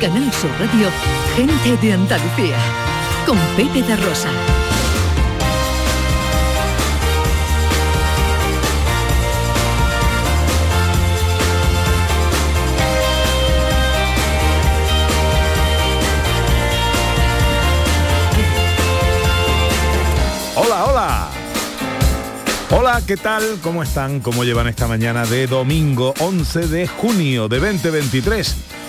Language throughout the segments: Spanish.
Canal Sur Radio, gente de Andalucía, con Pepe de Rosa. Hola, hola. Hola, ¿qué tal? ¿Cómo están? ¿Cómo llevan esta mañana de domingo 11 de junio de 2023?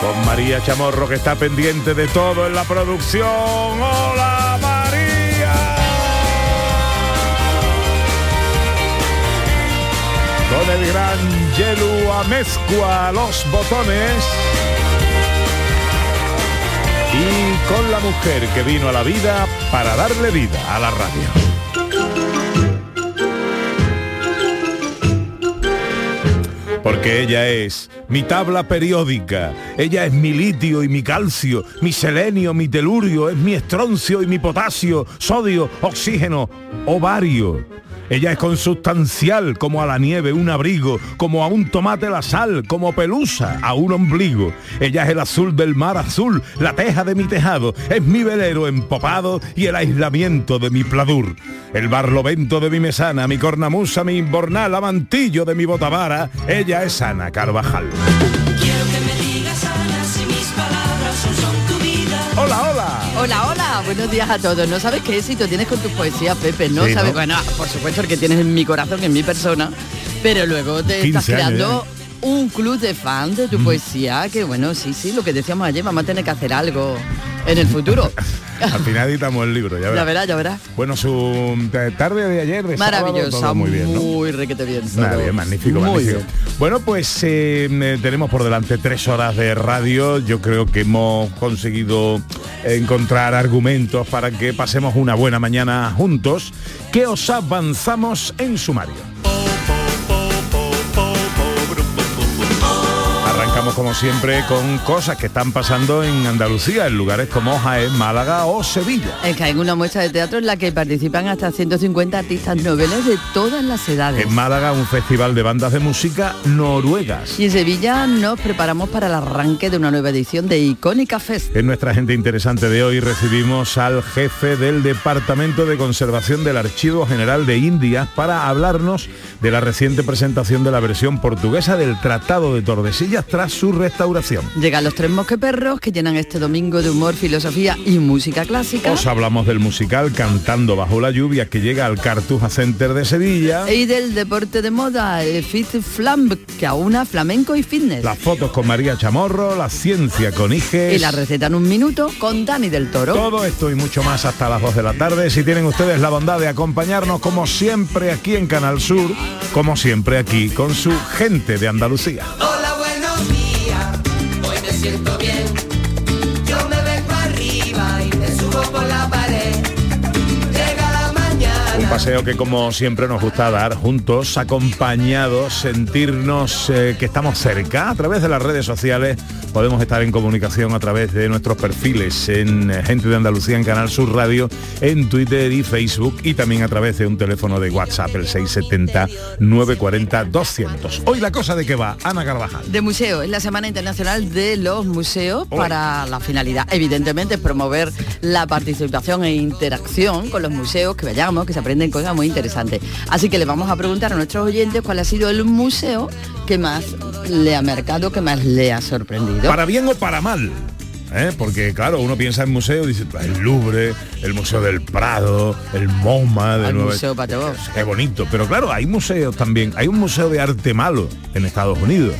Con María Chamorro que está pendiente de todo en la producción. ¡Hola María! Con el gran Yelu Amezcua los botones. Y con la mujer que vino a la vida para darle vida a la radio. Porque ella es mi tabla periódica, ella es mi litio y mi calcio, mi selenio, mi telurio, es mi estroncio y mi potasio, sodio, oxígeno, ovario. Ella es consustancial como a la nieve un abrigo, como a un tomate la sal, como pelusa a un ombligo. Ella es el azul del mar azul, la teja de mi tejado, es mi velero empopado y el aislamiento de mi pladur. El barlovento de mi mesana, mi cornamusa, mi imbornal, amantillo de mi botavara. Ella es Ana Carvajal. Hola, hola. Hola, hola, buenos días a todos. No sabes qué éxito tienes con tus poesías, Pepe. No Sí, sabes, ¿no? bueno, por supuesto el que tienes en mi corazón, en mi persona, pero luego te 15 estás años creando un club de fans de tu poesía, que bueno, sí, sí, lo que decíamos ayer, vamos a tener que hacer algo en el futuro. Al final editamos el libro, ya ya verás. verás, ya verás. Bueno, su eh, tarde de ayer, de sábado, Maravillosa, todo muy bien, ¿no? muy requete bien. Nada, bien, magnífico, Muy magnífico. bien. Bueno, pues eh, tenemos por delante tres horas de radio. Yo creo que hemos conseguido encontrar argumentos para que pasemos una buena mañana juntos. Que os avanzamos en sumario. Arrancamos como siempre con cosas que están pasando en Andalucía, en lugares como Jaén, Málaga o Sevilla. Es que hay una muestra de teatro en la que participan hasta 150 artistas noveles de todas las edades. En Málaga, un festival de bandas de música noruegas. Y en Sevilla nos preparamos para el arranque de una nueva edición de Icónica Fest. En nuestra gente interesante de hoy recibimos al jefe del Departamento de Conservación del Archivo General de Indias para hablarnos de la reciente presentación de la versión portuguesa del Tratado de Tordesillas tras su restauración. Llegan los tres mosqueperros que llenan este domingo de humor, filosofía y música clásica. Os hablamos del musical Cantando bajo la lluvia que llega al Cartuja Center de Sevilla. Y del deporte de moda, el Fit Flamb, que aúna flamenco y fitness. Las fotos con María Chamorro, la ciencia con Iges. Y la receta en un minuto con Dani del Toro. Todo esto y mucho más hasta las 2 de la tarde. Si tienen ustedes la bondad de acompañarnos como siempre aquí en Canal Sur, como siempre aquí con su gente de Andalucía. Hola, siento bien. Paseo que como siempre nos gusta dar juntos, acompañados, sentirnos eh, que estamos cerca a través de las redes sociales. Podemos estar en comunicación a través de nuestros perfiles en eh, Gente de Andalucía en Canal Sur Radio, en Twitter y Facebook y también a través de un teléfono de WhatsApp, el 670-940-200. Hoy la cosa de que va, Ana Carvajal. De museo, es la Semana Internacional de los Museos para la finalidad, evidentemente, es promover la participación e interacción con los museos, que vayamos, que se aprenden cosas muy interesantes. Así que le vamos a preguntar a nuestros oyentes cuál ha sido el museo ¿qué más le ha marcado, qué más le ha sorprendido? Para bien o para mal. ¿eh? Porque claro, uno piensa en museos, dice "Pues, el Louvre, el Museo del Prado, el MoMA de Al Nueva Museo Pateo. Qué bonito. Pero claro, hay museos también. Hay un museo de arte malo en Estados Unidos.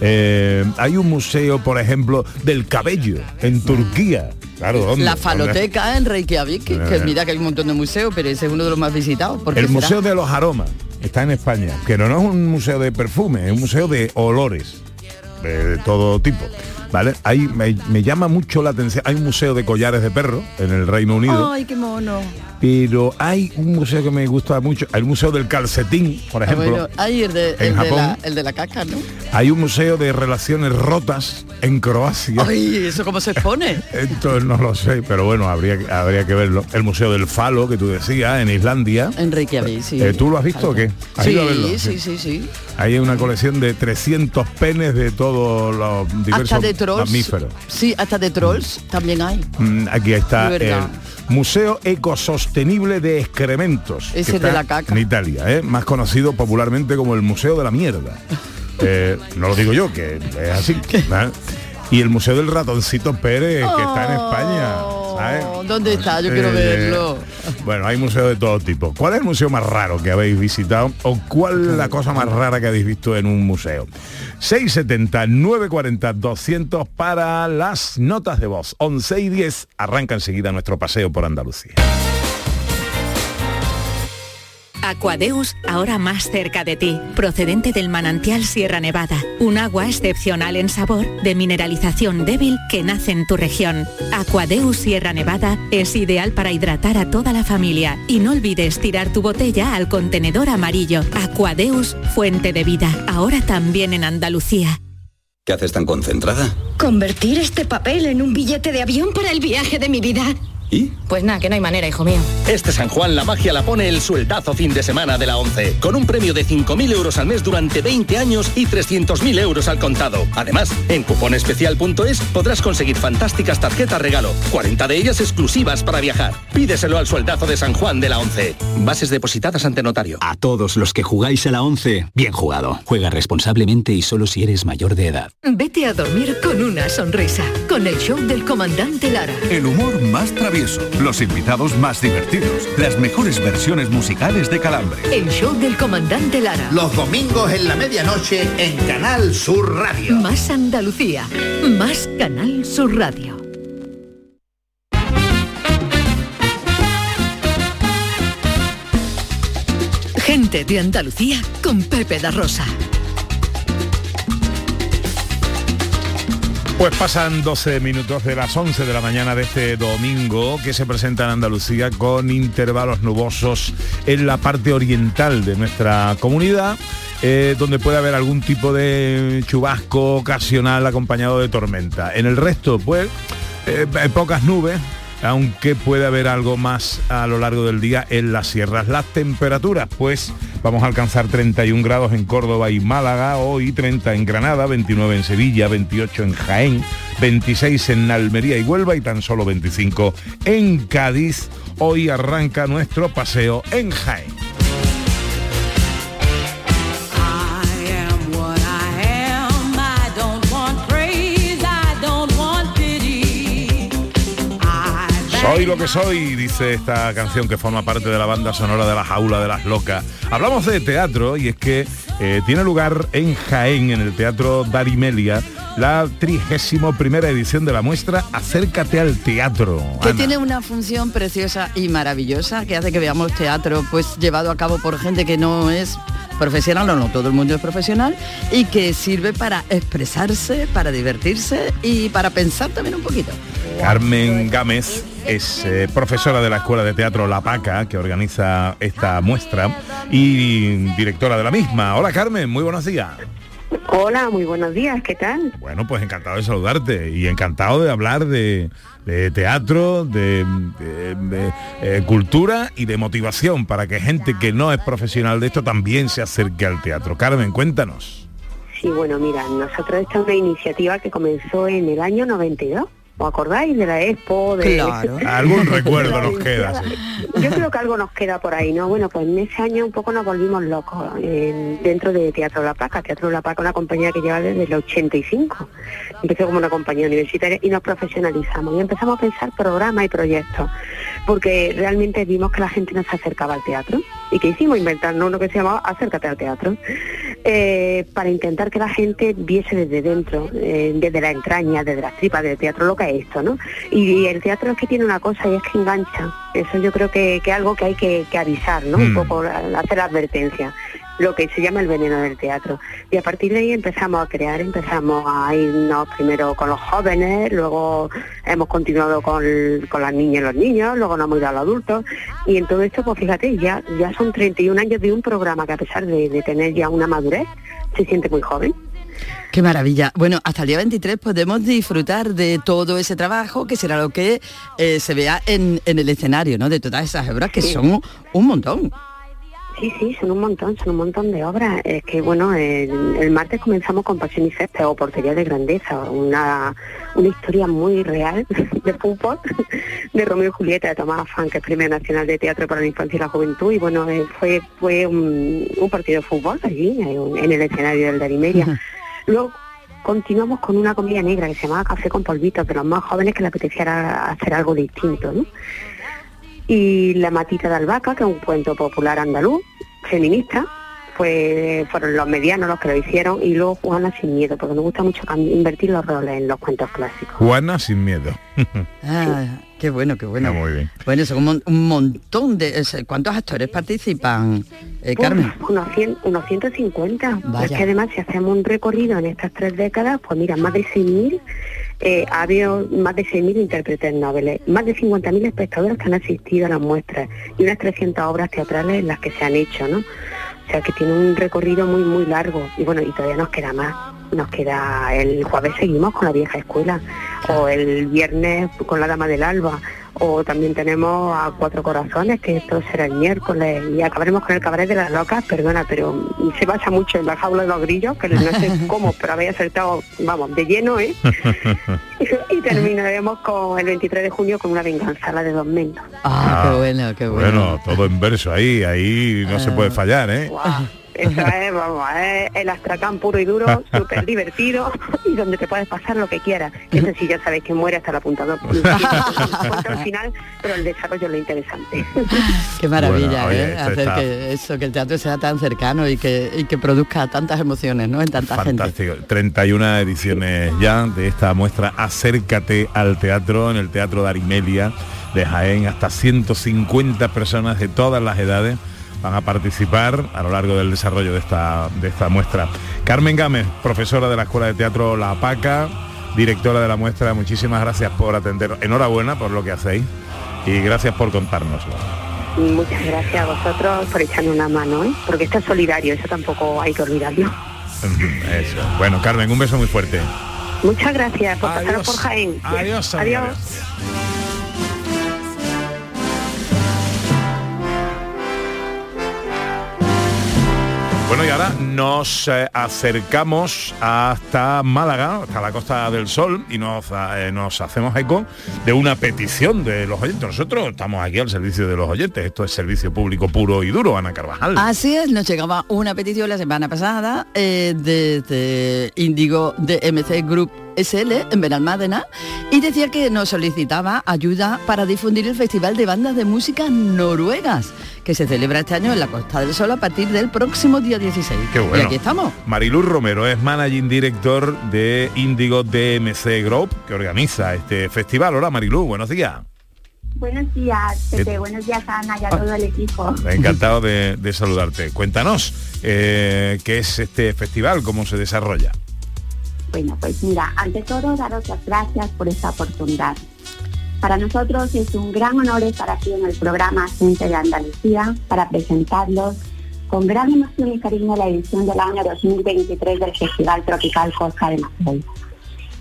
Eh, hay un museo, por ejemplo, del cabello en Turquía. Claro, ¿dónde? La ¿Dónde? faloteca en Reykjavik, que Eh. mira que hay un montón de museos, pero ese es uno de los más visitados. ¿Por qué El será? Museo de los Aromas está en España, que no, no es un museo de perfume, es un museo de olores de todo tipo. ¿Vale? Ahí me, me llama mucho la atención. Hay un museo de collares de perro en el Reino Unido, Ay, qué mono. pero hay un museo que me gusta mucho, hay un museo del calcetín, por Ah, ejemplo. bueno, hay el de, en el, de Japón. la, el de la caca, ¿no? Hay un museo de relaciones rotas en Croacia. Ay, ¿eso cómo se expone? Esto no lo sé, pero bueno, habría, habría que verlo. El Museo del Falo, que tú decías, en Islandia. En Reykjavik, sí. Eh, ¿Tú lo has visto o qué? ¿Has Sí, ido a verlo? sí, sí, sí. Ahí hay una colección de 300 penes de todos los diversos Hasta de trolls. mamíferos. Sí, hasta de trolls también hay. Mm, Aquí está el. Museo Ecosostenible de Excrementos. que Ese de la caca. En Italia, ¿eh? más conocido popularmente como el Museo de la Mierda. Eh, no lo digo yo, que es así. ¿eh? Y el Museo del Ratoncito Pérez, que está en España. ¿sabes? Oh, ¿Dónde está? Yo quiero Eh, verlo. Bueno, hay museos de todo tipo. ¿Cuál es el museo más raro que habéis visitado o cuál es la cosa más rara que habéis visto en un museo? 670 940 200 para las notas de voz. 11 y 10 arranca enseguida nuestro paseo por Andalucía. Aquadeus, ahora más cerca de ti, procedente del manantial Sierra Nevada, un agua excepcional en sabor, de mineralización débil que nace en tu región. Aquadeus Sierra Nevada es ideal para hidratar a toda la familia y no olvides tirar tu botella al contenedor amarillo. Aquadeus, fuente de vida, ahora también en Andalucía. ¿Qué haces tan concentrada? Convertir este papel en un billete de avión para el viaje de mi vida. ¿Y? Pues nada, que no hay manera, hijo mío. Este San Juan la magia la pone el sueldazo fin de semana de la 11, con un premio de 5.000 euros al mes durante 20 años y 300.000 euros al contado. Además, en cuponespecial.es podrás conseguir fantásticas tarjetas regalo, 40 de ellas exclusivas para viajar. Pídeselo al sueldazo de San Juan de la 11. Bases depositadas ante notario. A todos los que jugáis a la 11, bien jugado. Juega responsablemente y solo si eres mayor de edad. Vete a dormir con una sonrisa, con el show del comandante Lara. El humor más travieso, los invitados más divertidos, las mejores versiones musicales de Calambre. El show del comandante Lara. Los domingos en la medianoche en Canal Sur Radio. Más Andalucía, más Canal Sur Radio. Gente de Andalucía con Pepe da Rosa. Pues pasan 12 minutos de las 11 de la mañana de este domingo que se presenta en Andalucía con intervalos nubosos en la parte oriental de nuestra comunidad, eh, donde puede haber algún tipo de chubasco ocasional acompañado de tormenta. En el resto, pues, eh, pocas nubes, aunque puede haber algo más a lo largo del día en las sierras. Las temperaturas, pues vamos a alcanzar 31 grados en Córdoba y Málaga, hoy 30 en Granada, 29 en Sevilla, 28 en Jaén, 26 en Almería y Huelva y tan solo 25 en Cádiz. Hoy arranca nuestro paseo en Jaén. Soy lo que soy, dice esta canción que forma parte de la banda sonora de la jaula de las locas. Hablamos de teatro y es que eh, tiene lugar en Jaén, en el Teatro Darimelia, la 31 primera edición de la muestra Acércate al Teatro. que Ana. tiene una función preciosa y maravillosa que hace que veamos teatro pues llevado a cabo por gente que no es profesional o no todo el mundo es profesional y que sirve para expresarse, para divertirse y para pensar también un poquito. Carmen Gámez es eh, profesora de la Escuela de Teatro La Paca, que organiza esta muestra, y directora de la misma. Hola Carmen, muy buenos días. Hola, muy buenos días, ¿qué tal? Bueno, pues encantado de saludarte y encantado de hablar de, de teatro, de, eh, cultura y de motivación para que gente que no es profesional de esto también se acerque al teatro. Carmen, cuéntanos. Sí, bueno, mira, nosotros esta es una iniciativa que comenzó en el año 92 ¿Os acordáis de la Expo? De... Claro. Algún recuerdo nos queda. sí. Yo creo que algo nos queda por ahí, ¿no? Bueno, pues en ese año un poco nos volvimos locos eh, dentro de Teatro La Paca. Teatro La Paca, una compañía que lleva desde el 85. Empezó como una compañía universitaria y nos profesionalizamos y empezamos a pensar programas y proyectos, porque realmente vimos que la gente no se acercaba al teatro y que hicimos inventarnos uno que se llamaba Acércate al Teatro, eh, para intentar que la gente viese desde dentro, eh, desde la entraña, desde las tripas del teatro, lo esto, ¿no? Y, el teatro es que tiene una cosa y es que engancha. Eso yo creo que es algo que hay que, que avisar, ¿no? Un Mm. poco hacer la advertencia lo que se llama el veneno del teatro. Y a partir de ahí empezamos a crear, empezamos a irnos primero con los jóvenes, luego hemos continuado con, con las niñas y los niños, luego nos hemos ido a los adultos. Y en todo esto, pues fíjate, ya, ya son 31 años de un programa que a pesar de, de tener ya una madurez, se siente muy joven. Qué maravilla. Bueno, hasta el día 23 podemos disfrutar de todo ese trabajo, que será lo que eh, se vea en, en el escenario, ¿no? De todas esas obras que Sí. son un montón. Sí, sí, son un montón, son un montón de obras. Es que, bueno, el, el martes comenzamos con Pasión y Césped o Portería de Grandeza, una, una historia muy real de fútbol, de Romeo y Julieta, de Tomás Afán, que es Premio Nacional de Teatro para la Infancia y la Juventud. Y bueno, eh, fue fue un, un partido de fútbol allí, en, el escenario del Darimeria. Luego continuamos con una comedia negra que se llamaba Café con polvitos, de los más jóvenes que le apeteciera hacer algo distinto, ¿no? y La matita de albahaca, que es un cuento popular andaluz, feminista, fue, fueron los medianos los que lo hicieron, y luego Juana sin miedo, porque nos gusta mucho invertir los roles en los cuentos clásicos. Juana sin miedo. Ah, qué bueno, qué bueno. muy bien. Bueno, son un, un montón de... ¿Cuántos actores participan, eh, Uf, Carmen? unos, 100, unos 150. Vaya. Es que además si hacemos un recorrido en estas tres décadas, pues mira, más de 6.000, eh, ha habido más de 6.000 intérpretes noveles, más de 50.000 espectadores que han asistido a las muestras y unas 300 obras teatrales en las que se han hecho, ¿no? O sea que tiene un recorrido muy, muy largo. Y bueno, y todavía nos queda más. Nos queda el jueves seguimos con la vieja escuela, o el viernes con la dama del alba, o también tenemos a Cuatro Corazones, que esto será el miércoles, y acabaremos con el cabaret de las locas, perdona, pero se basa mucho en la jaula de los grillos, que no sé cómo, pero habéis acertado, vamos, de lleno, ¿eh? Y terminaremos con el 23 de junio con una venganza, la de Dos Mendos. Ah, qué bueno, qué bueno. Bueno, todo en verso ahí, ahí no se puede fallar, ¿eh? Eso es, vamos, es el astracán puro y duro, súper divertido y donde te puedes pasar lo que quieras. Ese sí ya sabéis que muere hasta el apuntador. Al final, pero el desarrollo es lo interesante. Qué maravilla, Bueno, oye, ¿eh? esto Hacer está- que eso, que el teatro sea tan cercano y que, y que produzca tantas emociones, ¿no? En tanta gente. Fantástico. 31 ediciones ya de esta muestra Acércate al teatro en el Teatro de Arimelia de Jaén. Hasta 150 personas de todas las edades van a participar a lo largo del desarrollo de esta, de esta muestra. Carmen Gámez, profesora de la Escuela de Teatro La Paca, directora de la muestra, muchísimas gracias por atender. Enhorabuena por lo que hacéis y gracias por contárnoslo. Muchas gracias a vosotros por echarme una mano, ¿eh? porque esto es solidario, eso tampoco hay que olvidarlo. Eso. Bueno, Carmen, un beso muy fuerte. Muchas gracias por pasaros por Jaén. Adiós, Adiós. Bueno, y ahora nos eh, acercamos hasta Málaga, hasta la Costa del Sol, y nos, eh, nos hacemos eco de una petición de los oyentes. Nosotros estamos aquí al servicio de los oyentes. Esto es servicio público puro y duro, Ana Carvajal. Así es, nos llegaba una petición la semana pasada eh, desde Índigo de MC Group SL en Benalmádena y decía que nos solicitaba ayuda para difundir el Festival de Bandas de Música Noruegas que se celebra este año en la Costa del Sol a partir del próximo día 16. Qué bueno. Y aquí estamos. Mariluz Romero es managing director de Índigo DMC Group, que organiza este festival. Hola Mariluz, buenos días. Buenos días, ¿Qué- Pepe. Buenos días, Ana, y a todo el equipo. Encantado de, de saludarte. Cuéntanos, eh, ¿qué es este festival? ¿Cómo se desarrolla? Bueno, pues mira, ante todo, daros las gracias por esta oportunidad. Para nosotros es un gran honor estar aquí en el programa Gente de Andalucía para presentarlos con gran emoción y cariño la edición del año 2023 del Festival Tropical Costa de Marfil,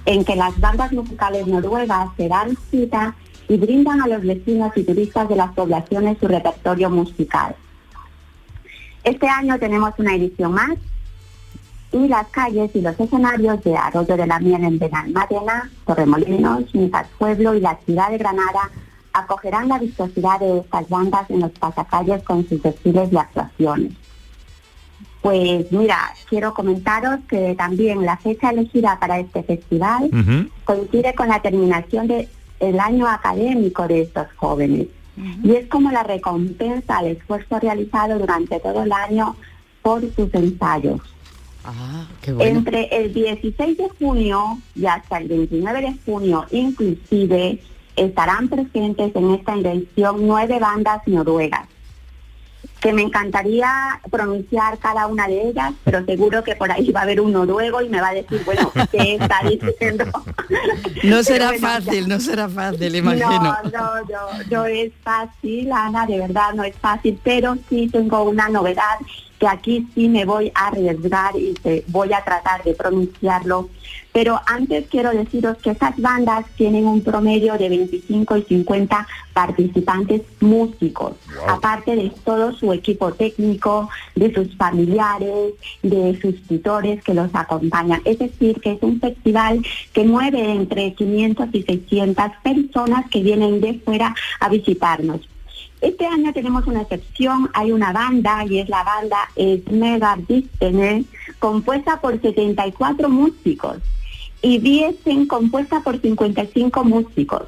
en que las bandas musicales noruegas se dan cita y brindan a los vecinos y turistas de las poblaciones su repertorio musical. Este año tenemos una edición más y las calles y los escenarios de Arroyo de la Miel en Benalmádena, Torremolinos, Misas Pueblo y la ciudad de Granada acogerán la vistosidad de estas bandas en los pasacalles con sus desfiles y actuaciones. Pues mira, quiero comentaros que también la fecha elegida para este festival coincide con la terminación del año académico de estos jóvenes. Y es como la recompensa al esfuerzo realizado durante todo el año por sus ensayos. Ah. Entre el 16 de junio y hasta el 29 de junio inclusive estarán presentes en esta invención nueve bandas noruegas que me encantaría pronunciar cada una de ellas, pero seguro que por ahí va a haber un noruego y me va a decir, bueno, ¿qué está diciendo? No será bueno, fácil, no será fácil, imagino. No, no, no, no es fácil, Ana, de verdad no es fácil, pero sí tengo una novedad que aquí sí me voy a arriesgar y te voy a tratar de pronunciarlo. Pero antes quiero deciros que estas bandas tienen un promedio de 25 y 50 participantes músicos, aparte de todo su equipo técnico, de sus familiares, de sus tutores que los acompañan. Es decir, que es un festival que mueve entre 500 y 600 personas que vienen de fuera a visitarnos. Este año tenemos una excepción, hay una banda y es la banda Smega Distene, compuesta por 74 músicos y Biesen compuesta por 55 músicos.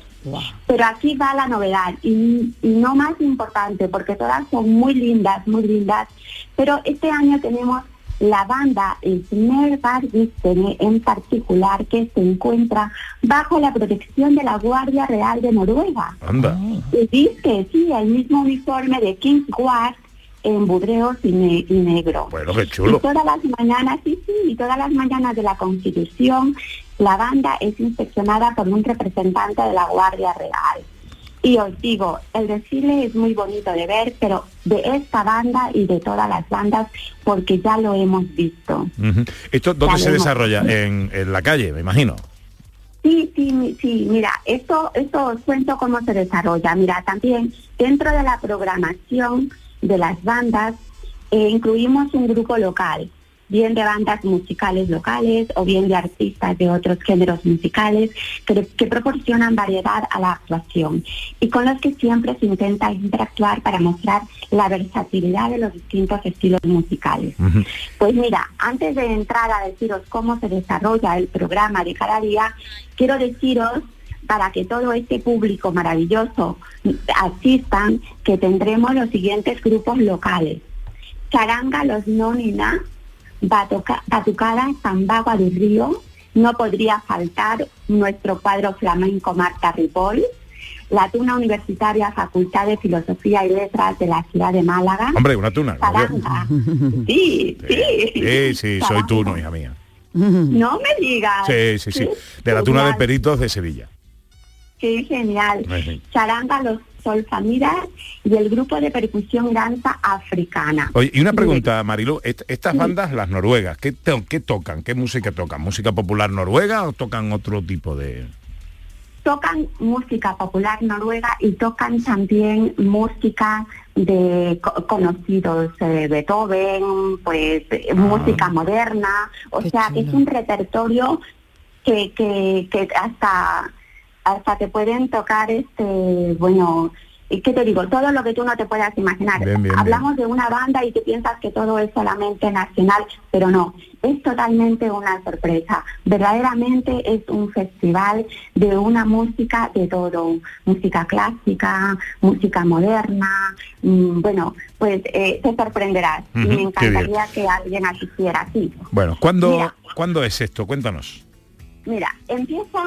Pero aquí va la novedad y, y no más importante porque todas son muy lindas, muy lindas, pero este año tenemos la banda Smergardistene en particular que se encuentra bajo la protección de la Guardia Real de Noruega. Anda. Y dice, sí, el mismo uniforme de King's Guard en budreos y, ne- y negro. Bueno, qué Y chulo. todas las mañanas, sí, sí, y todas las mañanas de la Constitución, la banda es inspeccionada por un representante de la Guardia Real. Y os digo, el desfile es muy bonito de ver, pero de esta banda y de todas las bandas, porque ya lo hemos visto. ¿Esto dónde Ya se desarrolla? En, en la calle, me imagino. Sí, sí, sí, mira, esto, esto os cuento cómo se desarrolla. Mira, también dentro de la programación de las bandas eh, incluimos un grupo local, bien de bandas musicales locales o bien de artistas de otros géneros musicales que, que proporcionan variedad a la actuación y con los que siempre se intenta interactuar para mostrar la versatilidad de los distintos estilos musicales. Pues mira, antes de entrar a deciros cómo se desarrolla el programa de cada día, quiero deciros para que todo este público maravilloso asistan que tendremos los siguientes grupos locales. Charanga Los Nonina, Batuca- Batucada Zambagua del Río, no podría faltar nuestro cuadro flamenco Marta Ripoll, la Tuna Universitaria Facultad de Filosofía y Letras de la ciudad de Málaga. Hombre, una tuna. Charanga. Sí, sí. Sí, sí, soy tú, no, hija mía. No me digas. Sí, sí, sí. De la tuna de Peritos de Sevilla. Qué genial. Charanga Los Solfamidas y el grupo de percusión danza africana. Oye, y una pregunta, Marilu, est- estas bandas, las noruegas, ¿qué, qué tocan? ¿Qué música tocan? ¿Música popular noruega o tocan otro tipo de...? Tocan música popular noruega y tocan también música de co- conocidos eh, Beethoven, pues eh, música moderna, o sea, es un repertorio que, que, que hasta hasta te pueden tocar este, bueno, ¿y ¿qué te digo? Todo lo que tú no te puedas imaginar. Bien, bien, bien. Hablamos de una banda y tú piensas que todo es solamente nacional, pero no, es totalmente una sorpresa. Verdaderamente es un festival de una música de todo, música clásica, música moderna, mm, bueno, pues eh, te sorprenderás. y Ujú, me encantaría que alguien asistiera así. Bueno, ¿cuándo, Mira. ¿cuándo es esto? Cuéntanos. Mira, empieza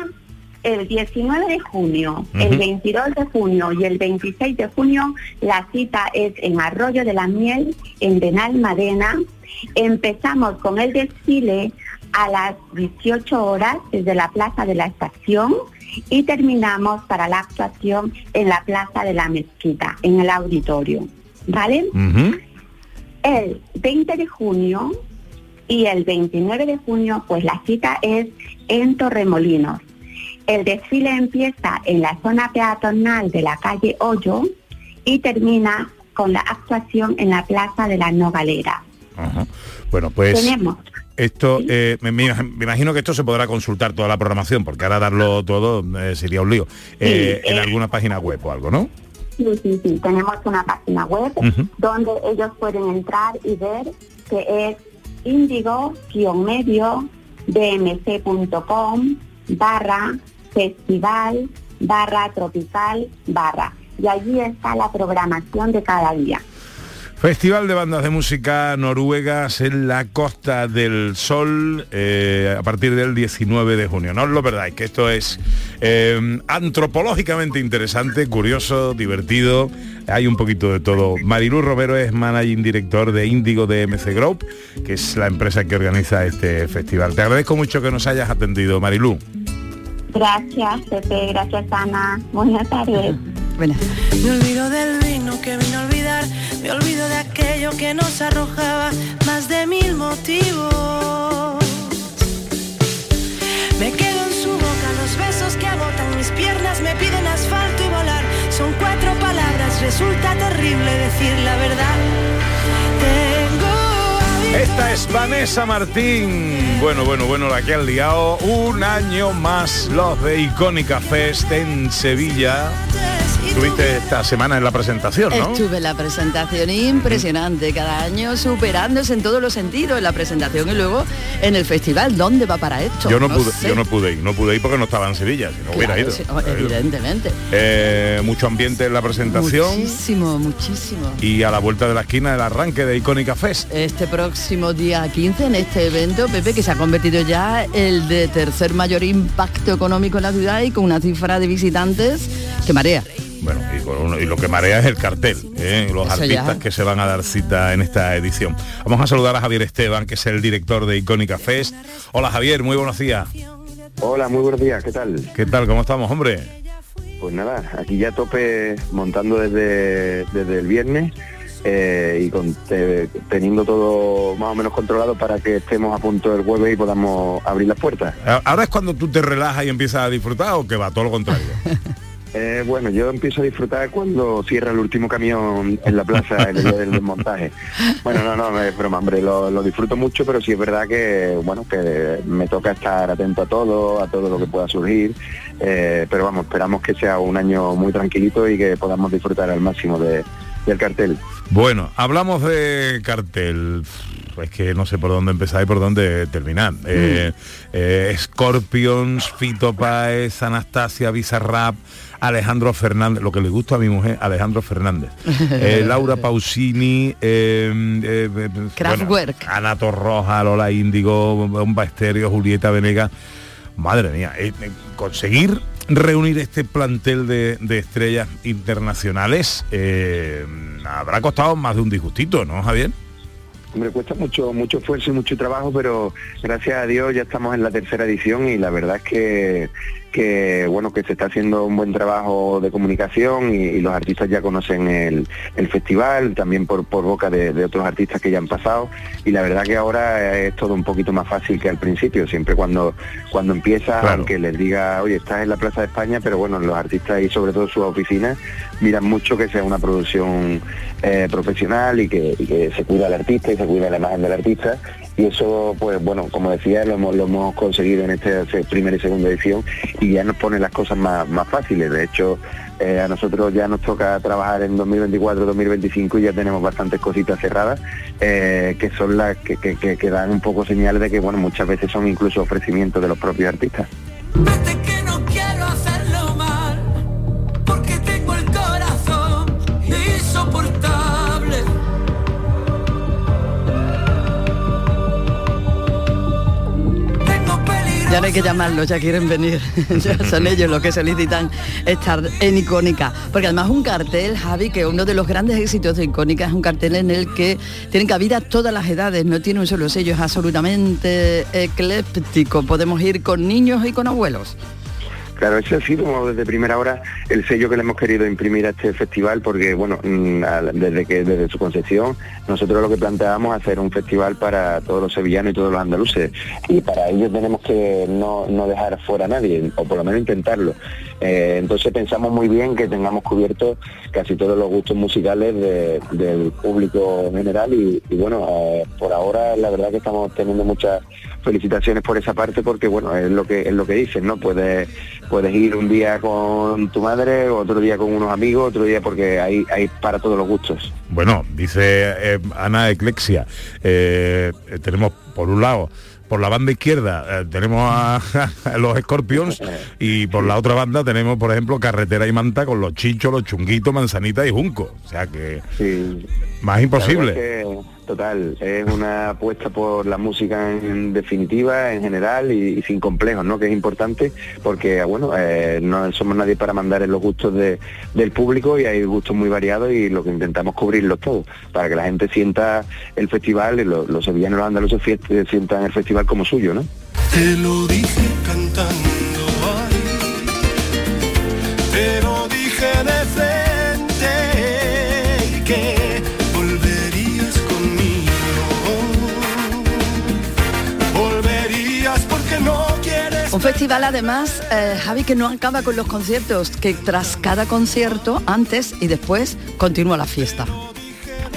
el 19 de junio, el 22 de junio y el 26 de junio. La cita es en Arroyo de la Miel, en Benalmádena. Empezamos con el desfile a las 18 horas desde la Plaza de la Estación y terminamos para la actuación en la Plaza de la Mezquita, en el auditorio. ¿Vale? El 20 de junio y el 29 de junio, pues la cita es en Torremolinos. El desfile empieza en la zona peatonal de la calle Hoyo y termina con la actuación en la Plaza de la Nogalera. Ajá. Bueno, pues Tenemos Esto, eh, me, imagino que esto se podrá consultar toda la programación, porque ahora darlo todo eh, sería un lío. Eh, en eh. alguna página web o algo, ¿no? Sí, sí, sí. Tenemos una página web donde ellos pueden entrar y ver que es índigo-medio dmc.com barra festival barra tropical barra. Y allí está la programación de cada día. Festival de bandas de música noruegas en la Costa del Sol eh, a partir del 19 de junio. No os lo perdáis, que esto es eh, antropológicamente interesante, curioso, divertido. Hay un poquito de todo. Marilú Romero es managing director de Índigo de MC Group, que es la empresa que organiza este festival. Te agradezco mucho que nos hayas atendido, Marilú. Gracias, Pepe. Gracias, Ana. Buenas tardes. Buenas. Me olvido del vino que vino a olvidar, me olvido de aquello que nos arrojaba más de mil motivos. Me quedo en su boca, los besos que agotan mis piernas me piden asfalto y volar. Son cuatro palabras, resulta terrible decir la verdad. Tengo Esta es Vanessa Martín. Bueno, bueno, bueno, la que han liado. Un año más los de Icónica Fest en Sevilla. Estuviste esta semana en la presentación, ¿no? Estuve en la presentación impresionante, cada año superándose en todos los sentidos, en la presentación y luego en el festival. ¿Dónde va para esto? Yo no, pude, sé. yo no pude ir, no pude ir porque no estaba en Sevilla, si no hubiera ido. sí, oh, evidentemente. Eh, mucho ambiente en la presentación Muchísimo, muchísimo. y a la vuelta de la esquina el arranque de Icónica Fest. Este próximo día 15 en este evento, Pepe, que se ha convertido ya el de tercer mayor impacto económico en la ciudad y con una cifra de visitantes que marea. Bueno, y, con- y lo que marea es el cartel, ¿eh? los Eso artistas ya. que se van a dar cita en esta edición. Vamos a saludar a Javier Esteban, que es el director de Icónica Fest. Hola Javier, muy buenos días. Hola, muy buenos días, ¿qué tal? ¿Qué tal? ¿Cómo estamos, hombre? Pues nada, aquí ya tope montando desde, desde el viernes eh, y con, te- teniendo todo más o menos controlado para que estemos a punto del jueves y podamos abrir las puertas. Ahora es cuando tú te relajas y empiezas a disfrutar o que va todo lo contrario. Eh, bueno, yo empiezo a disfrutar cuando cierra el último camión en la plaza en el día del desmontaje. Bueno, no, no, es broma, hombre, lo, lo disfruto mucho, pero sí es verdad que, bueno, que me toca estar atento a todo, a todo lo que pueda surgir, eh, pero vamos, esperamos que sea un año muy tranquilito y que podamos disfrutar al máximo de- del cartel. Bueno, hablamos de cartel. Es que no sé por dónde empezar y por dónde terminar. Eh, eh, Scorpions, Fito Páez, Anastasia Bizarrap, Alejandro Fernández, lo que le gusta a mi mujer, Alejandro Fernández. Eh, Laura Pausini, eh, eh, eh, Kraftwerk. Ana Torroja, Lola Índigo, Bomba Estéreo, Julieta Venegas. Madre mía, conseguir reunir este plantel de, de estrellas internacionales eh, habrá costado más de un disgustito, ¿no, Javier? Hombre, cuesta mucho, mucho esfuerzo y mucho trabajo, pero gracias a Dios ya estamos en la tercera edición y la verdad es que, que bueno, que se está haciendo un buen trabajo de comunicación y, y los artistas ya conocen el, el festival, también por, por boca de, de otros artistas que ya han pasado y la verdad que ahora es todo un poquito más fácil que al principio, siempre cuando, cuando empieza, Claro. aunque les diga, oye, estás en la Plaza de España, pero bueno, los artistas y sobre todo sus oficinas miran mucho que sea una producción eh, profesional y que, y que se cuida al artista y se cuida la imagen del artista y eso pues bueno como decía lo hemos, conseguido en esta primera y segunda edición y ya nos pone las cosas más, más fáciles. De hecho eh, a nosotros ya nos toca trabajar en 2024-2025 y ya tenemos bastantes cositas cerradas eh, que son las que- que- que dan un poco señales de que bueno muchas veces son incluso ofrecimientos de los propios artistas Ya no hay que llamarlos, ya quieren venir. ya son ellos los que solicitan estar en Icónica. Porque además un cartel, Javi, que uno de los grandes éxitos de Icónica es un cartel en el que tienen cabida todas las edades, no tiene un solo sello, es absolutamente ecléptico. Podemos ir con niños y con abuelos. Claro, ese ha sido desde primera hora el sello que le hemos querido imprimir a este festival porque, bueno, mm, desde que desde su concepción nosotros lo que planteábamos hacer un festival para todos los sevillanos y todos los andaluces y para ello tenemos que no, no dejar fuera a nadie, o por lo menos intentarlo. Eh, entonces pensamos muy bien que tengamos cubiertos casi todos los gustos musicales de- del público en general y, bueno, eh, por ahora la verdad que estamos teniendo muchas felicitaciones por esa parte porque bueno, es lo que es lo que dicen, ¿no? Puedes puedes ir un día con tu madre, otro día con unos amigos, otro día porque hay hay para todos los gustos. Bueno, dice eh, Ana Eclexia, tenemos por un lado, por la banda izquierda eh, tenemos a, a los Scorpions y por la otra banda tenemos, por ejemplo, Carretera y Manta con los chichos, los chunguitos, manzanita y junco. O sea que más imposible. Total, es una apuesta por la música en definitiva, en general y, sin complejos, ¿no? Que es importante porque, bueno, eh, no somos nadie para mandar en los gustos de- del público y hay gustos muy variados y lo que intentamos cubrirlos todos para que la gente sienta el festival y lo- los sevillanos los andaluces sientan el festival como suyo, ¿no? Te lo dije Un festival además, eh, Javi, que no acaba con los conciertos, que tras cada concierto, antes y después, continúa la fiesta.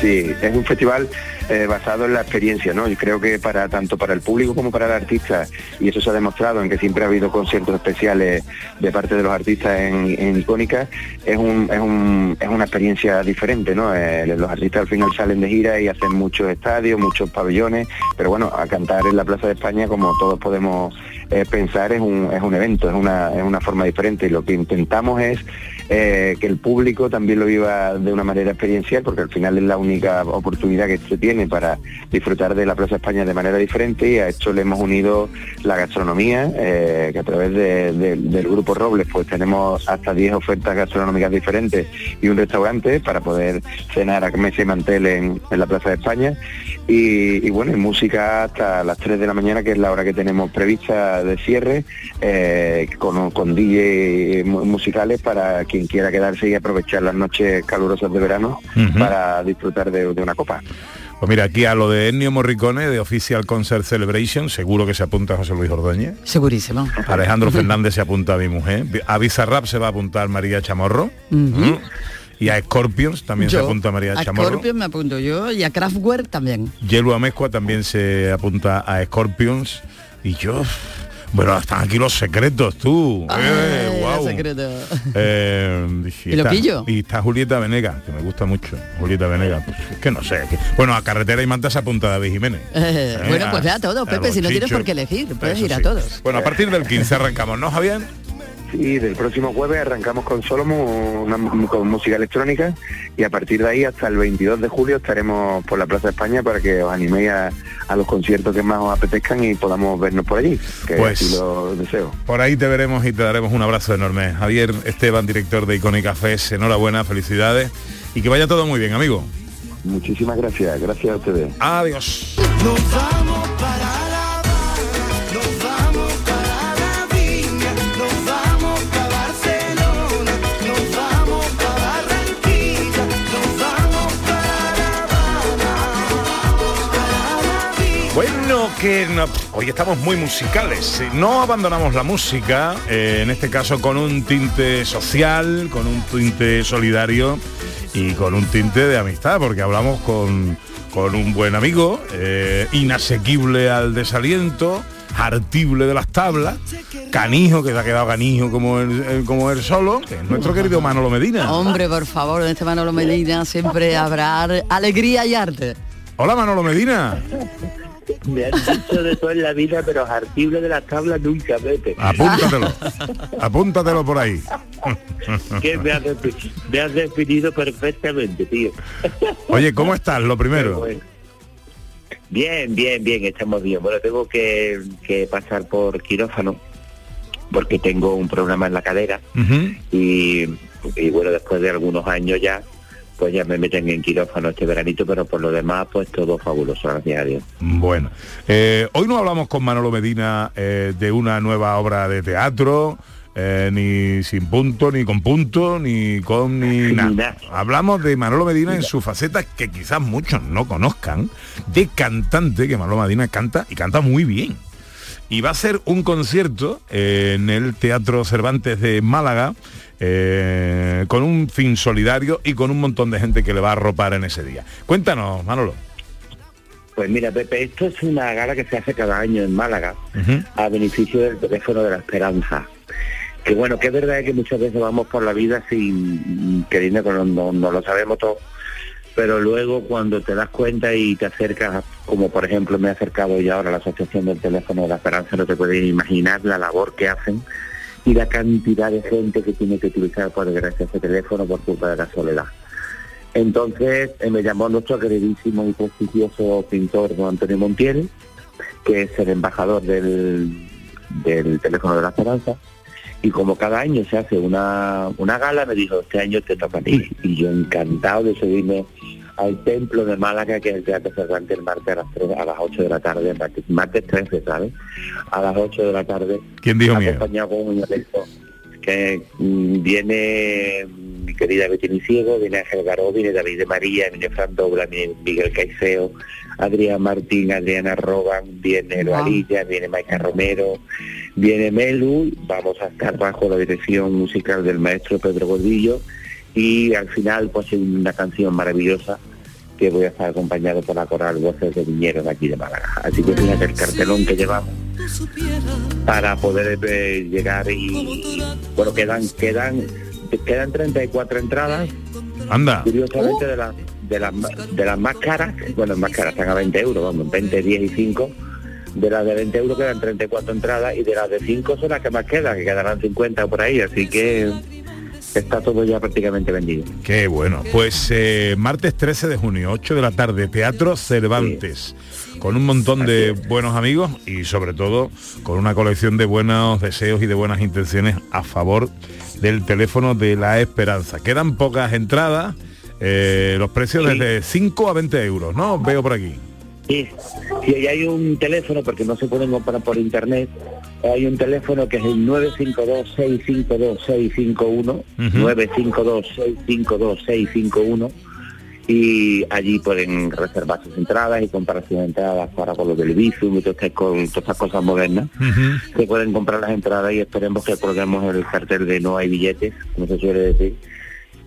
Sí, es un festival eh, basado en la experiencia, ¿no? Y creo que para tanto para el público como para el artista, y eso se ha demostrado en que siempre ha habido conciertos especiales de parte de los artistas en, en Icónica, es, un, es, un- es una experiencia diferente, ¿no? Eh, los artistas al final salen de gira y hacen muchos estadios, muchos pabellones, pero bueno, a cantar en la Plaza de España, como todos podemos eh, pensar, es un, es un evento, es una, es una forma diferente, y lo que intentamos es eh, que el público también lo viva de una manera experiencial, porque al final es la única oportunidad que se tiene para disfrutar de la Plaza España de manera diferente y a esto le hemos unido la gastronomía, eh, que a través de- de- del Grupo Robles pues tenemos hasta 10 ofertas gastronómicas diferentes y un restaurante para poder cenar a mesa y mantel en, la Plaza de España. Y, bueno, y música hasta las 3 de la mañana, que es la hora que tenemos prevista de cierre, eh, con, con DJ mu- musicales para quien quiera quedarse y aprovechar las noches calurosas de verano para disfrutar de, de una copa. Pues mira, aquí a lo de Ennio Morricone, de Official Concert Celebration, seguro que se apunta José Luis Ordóñez. Segurísimo. Alejandro Fernández se apunta a mi mujer. A Bizarrap se va a apuntar María Chamorro. ¿Mm? Y a Scorpions también se apunta María a Chamorro. Scorpion me apunto yo y a Kraftwerk también. Yelu Amezcua también se apunta a Scorpions. Y yo... Bueno, están aquí los secretos, tú. Eh, Ay, guau. el secreto. Eh, ¿Y lo está- pillo? Y está Julieta Venega, que me gusta mucho. Julieta Venega, pues, es que no sé. que- bueno, a Carretera y Manta se apunta David Jiménez. Eh, Eh, bueno, pues ve a todos, Pepe, si no tienes por qué elegir, puedes Eso ir a sí. todos. Bueno, a partir del 15 arrancamos, ¿no, Javier? Sí, del próximo jueves arrancamos con Solomo, una, con música electrónica y a partir de ahí hasta el 22 de julio estaremos por la Plaza de España para que os animéis a, a los conciertos que más os apetezcan y podamos vernos por allí, que Pues- así lo deseo. Por ahí te veremos y te daremos un abrazo enorme. Javier Esteban, director de Icónica Fest, enhorabuena, felicidades y que vaya todo muy bien, amigo. Muchísimas gracias, gracias a ustedes. Adiós. Nos vamos para que no- hoy estamos muy musicales. No abandonamos la música, eh, en este caso con un tinte social, con un tinte solidario y con un tinte de amistad, porque hablamos con, con un buen amigo, eh, inasequible al desaliento, hartible de las tablas, canijo, que se ha quedado canijo como él, como él solo, que es nuestro querido Manolo Medina. Hombre, por favor, en este Manolo Medina siempre habrá alegría y arte. Hola Manolo Medina. Me han dicho de todo en la vida, pero hartible de las tablas nunca, Pepe. Apúntatelo. Apúntatelo por ahí. que me has, me has definido perfectamente, tío. Oye, ¿cómo estás? Lo primero. Bueno. Bien, bien, bien, estamos bien. Bueno, tengo que, que pasar por quirófano porque tengo un problema en la cadera y bueno, después de algunos años ya, pues ya me meten en quirófano este veranito, pero por lo demás, pues todo fabuloso, gracias a Dios. Bueno, eh, hoy no hablamos con Manolo Medina eh, de una nueva obra de teatro, eh, ni sin punto, ni con punto, ni con ni nada. Hablamos de Manolo Medina en su faceta que quizás muchos no conozcan, de cantante, que Manolo Medina canta y canta muy bien. Y va a ser un concierto eh, en el Teatro Cervantes de Málaga eh, con un fin solidario y con un montón de gente que le va a arropar en ese día. Cuéntanos, Manolo. Pues mira, Pepe, esto es una gala que se hace cada año en Málaga a beneficio del teléfono de la esperanza. Que bueno, que es verdad que muchas veces vamos por la vida sin queriendo que no, no- no lo sabemos todo, pero luego cuando te das cuenta y te acercas, como por ejemplo me he acercado yo ahora a la Asociación del Teléfono de la Esperanza, no te puedes imaginar la labor que hacen y la cantidad de gente que tiene que utilizar por desgracia ese teléfono por culpa de la soledad. Entonces eh, me llamó nuestro queridísimo y prestigioso pintor don Antonio Montiel, que es el embajador del, del teléfono de la esperanza, y como cada año se hace una, una gala, me dijo, este año te toca a ti. Y yo encantado de subirme al templo de Málaga, que es el Teatro Cervantes, el martes a las, 3, a las 8 de la tarde, martes, martes 13, ¿sabes? A las 8 de la tarde. ¿Quién dijo miedo? Acompañado con un elenco que mm, viene mi querida Betty Ciego, viene Ángel Garó, viene David de María, viene Fran Dobla, viene Miguel Caiceo, Adrián Martín, Adriana Roban, viene Wow. Loarilla, viene Maica Romero, viene Melu, vamos a estar bajo la dirección musical del maestro Pedro Gordillo y al final pues hay una canción maravillosa que voy a estar acompañado por la coral Voces de Viñeros de aquí de Málaga. Así que fíjate el cartelón que llevamos para poder eh, llegar y bueno quedan quedan quedan 34 entradas Anda. curiosamente de las de las de las más caras bueno más caras están a 20 euros vamos 20 10 y 5 de las de 20 euros quedan 34 entradas y de las de 5 son las que más quedan que quedarán 50 por ahí así que está todo ya prácticamente vendido Qué bueno. Pues eh, martes 13 de junio, 8 de la tarde, Teatro Cervantes, con un montón de buenos amigos y sobre todo con una colección de buenos deseos y de buenas intenciones a favor del teléfono de la esperanza. Quedan pocas entradas, eh, los precios desde 5 a 20 euros, ¿no? Veo por aquí. Sí, y ahí hay un teléfono, porque no se pueden comprar por internet, hay un teléfono que es el 952-652-651, 952-652-651, y allí pueden reservar sus entradas y comprar sus entradas para con lo del Bizum y todas estas, cosas modernas. Se pueden comprar las entradas y esperemos que colguemos el cartel de no hay billetes, como se suele decir,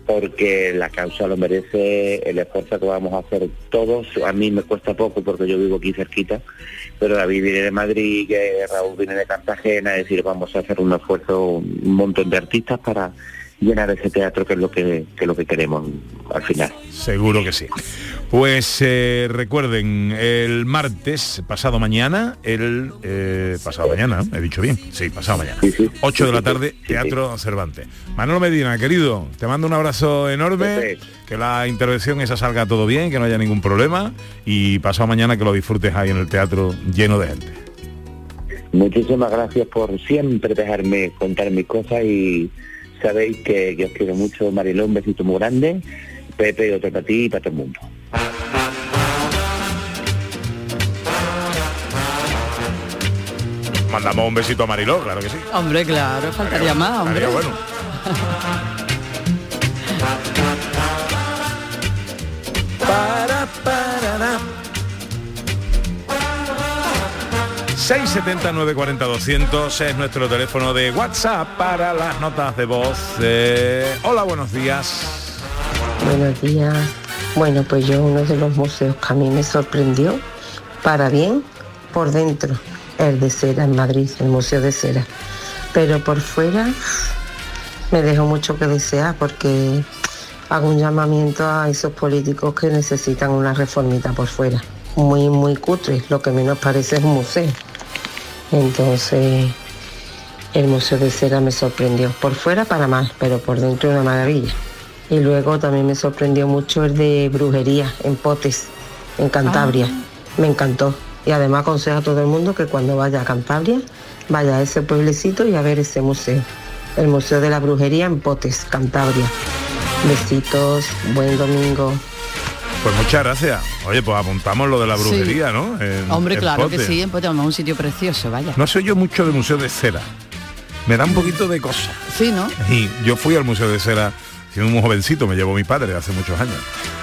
porque la causa lo merece, el esfuerzo que vamos a hacer todos. A mí me cuesta poco porque yo vivo aquí cerquita, pero David viene de Madrid, Raúl viene de Cartagena, es decir, vamos a hacer un esfuerzo, un montón de artistas para llenar ese teatro que es lo que, que es lo que queremos al final. Seguro que sí. Pues eh, recuerden, el martes, pasado mañana, el eh, pasado mañana, he dicho bien, sí, pasado mañana, 8 de la tarde, Teatro Cervantes. Manolo Medina, querido, te mando un abrazo enorme, que la intervención esa salga todo bien, que no haya ningún problema y pasado mañana que lo disfrutes ahí en el teatro lleno de gente. Muchísimas gracias por siempre dejarme contar mis cosas y sabéis que, que os quiero mucho, Marilón, un besito muy grande, Pepe, otro para ti y para todo el mundo. Mandamos un besito a Mariló, claro que sí. Hombre, claro, faltaría más, hombre. Estaría bueno. Para, para, 670 940 200 es nuestro teléfono de WhatsApp para las notas de voz. Hola, buenos días. Buenos días. Bueno, pues yo uno de los museos que a mí me sorprendió, para bien, por dentro, el de Cera en Madrid, el Museo de Cera. Pero por fuera me dejó mucho que desear porque hago un llamamiento a esos políticos que necesitan una reformita por fuera. Muy, muy cutre, lo que menos parece es un museo. Entonces, el Museo de Cera me sorprendió. Por fuera para mal, pero por dentro una maravilla. Y luego también me sorprendió mucho el de brujería en Potes, en Cantabria. Me encantó. Y además aconsejo a todo el mundo que cuando vaya a Cantabria, vaya a ese pueblecito y a ver ese museo. El Museo de la Brujería en Potes, Cantabria. Besitos, buen domingo. Pues muchas gracias. Oye, pues apuntamos lo de la Sí. brujería, ¿no? En- Hombre, en claro que Pote. sí, pues tenemos un sitio precioso, vaya. No soy yo mucho de Museo de Cera. Me da un poquito de cosa. Sí, ¿no? Y yo fui al Museo de Cera siendo un jovencito, me llevó mi padre hace muchos años,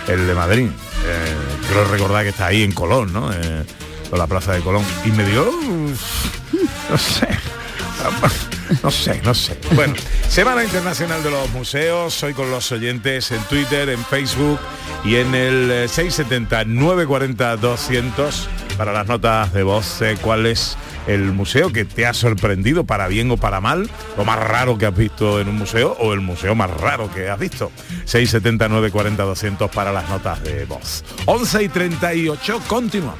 el de Madrid. Eh, creo recordar que está ahí en Colón, ¿no? Eh, por la plaza de Colón. Y me dio... No sé. No sé, no sé. Bueno, Semana Internacional de los Museos, hoy con los oyentes en Twitter, en Facebook y en el eh, 670-940-200 para las notas de voz, eh, cuál es el museo que te ha sorprendido para bien o para mal, lo más raro que has visto en un museo o el museo más raro que has visto. 670-940-200 para las notas de voz. 11 y 38, continuamos.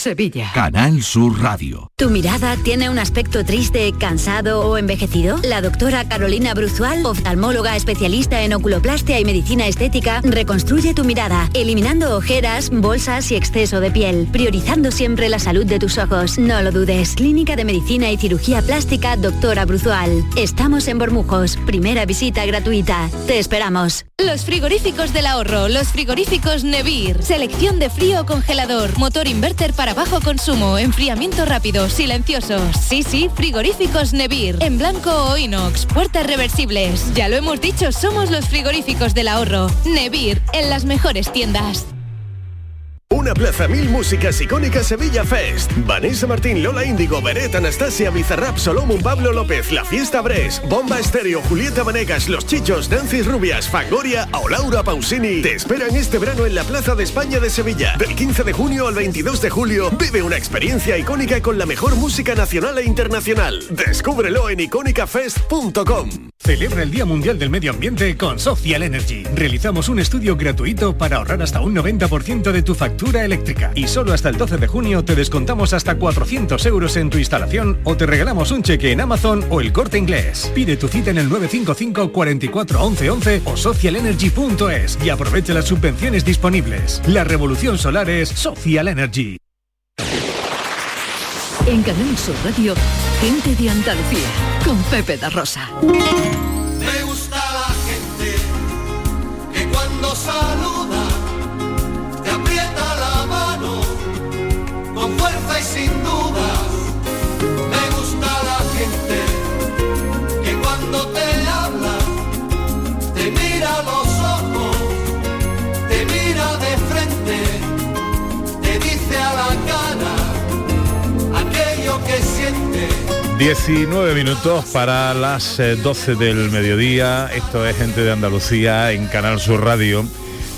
Sevilla. Canal Sur Radio. ¿Tu mirada tiene un aspecto triste, cansado o envejecido? La doctora Carolina Bruzual, oftalmóloga especialista en oculoplastia y medicina estética, reconstruye tu mirada, eliminando ojeras, bolsas y exceso de piel, priorizando siempre la salud de tus ojos. No lo dudes. Clínica de Medicina y Cirugía Plástica, doctora Bruzual. Estamos en Bormujos. Primera visita gratuita. Te esperamos. Los frigoríficos del ahorro, los frigoríficos Nevir. Selección de frío congelador, motor inverter para bajo consumo, enfriamiento rápido, silenciosos. Sí, sí, frigoríficos Nevir. En blanco o inox, puertas reversibles. Ya lo hemos dicho, somos los frigoríficos del ahorro. Nevir, en las mejores tiendas. Una plaza, mil músicas icónicas Sevilla Fest. Vanessa Martín, Lola Índigo, Beret, Anastasia, Bizarrap, Solomon, Pablo López, La Fiesta Bres, Bomba Estéreo, Julieta Vanegas, Los Chichos, Nancy Rubias, Fangoria o Laura Pausini. Te esperan este verano en la Plaza de España de Sevilla. Del 15 de junio al 22 de julio, vive una experiencia icónica con la mejor música nacional e internacional. Descúbrelo en icónicafest.com. Celebra el Día Mundial del Medio Ambiente con Social Energy. Realizamos un estudio gratuito para ahorrar hasta un 90% de tu factura Y solo hasta el 12 de junio te descontamos hasta 400 euros en tu instalación o te regalamos un cheque en Amazon o el corte inglés. Pide tu cita en el 955 44 11 11 o socialenergy.es y aprovecha las subvenciones disponibles. La revolución solar es Social Energy. En Canal Sur Radio, gente de Andalucía, con Pepe da Rosa. 19 minutos para las eh, 12 del mediodía. Esto es Gente de Andalucía en Canal Sur Radio.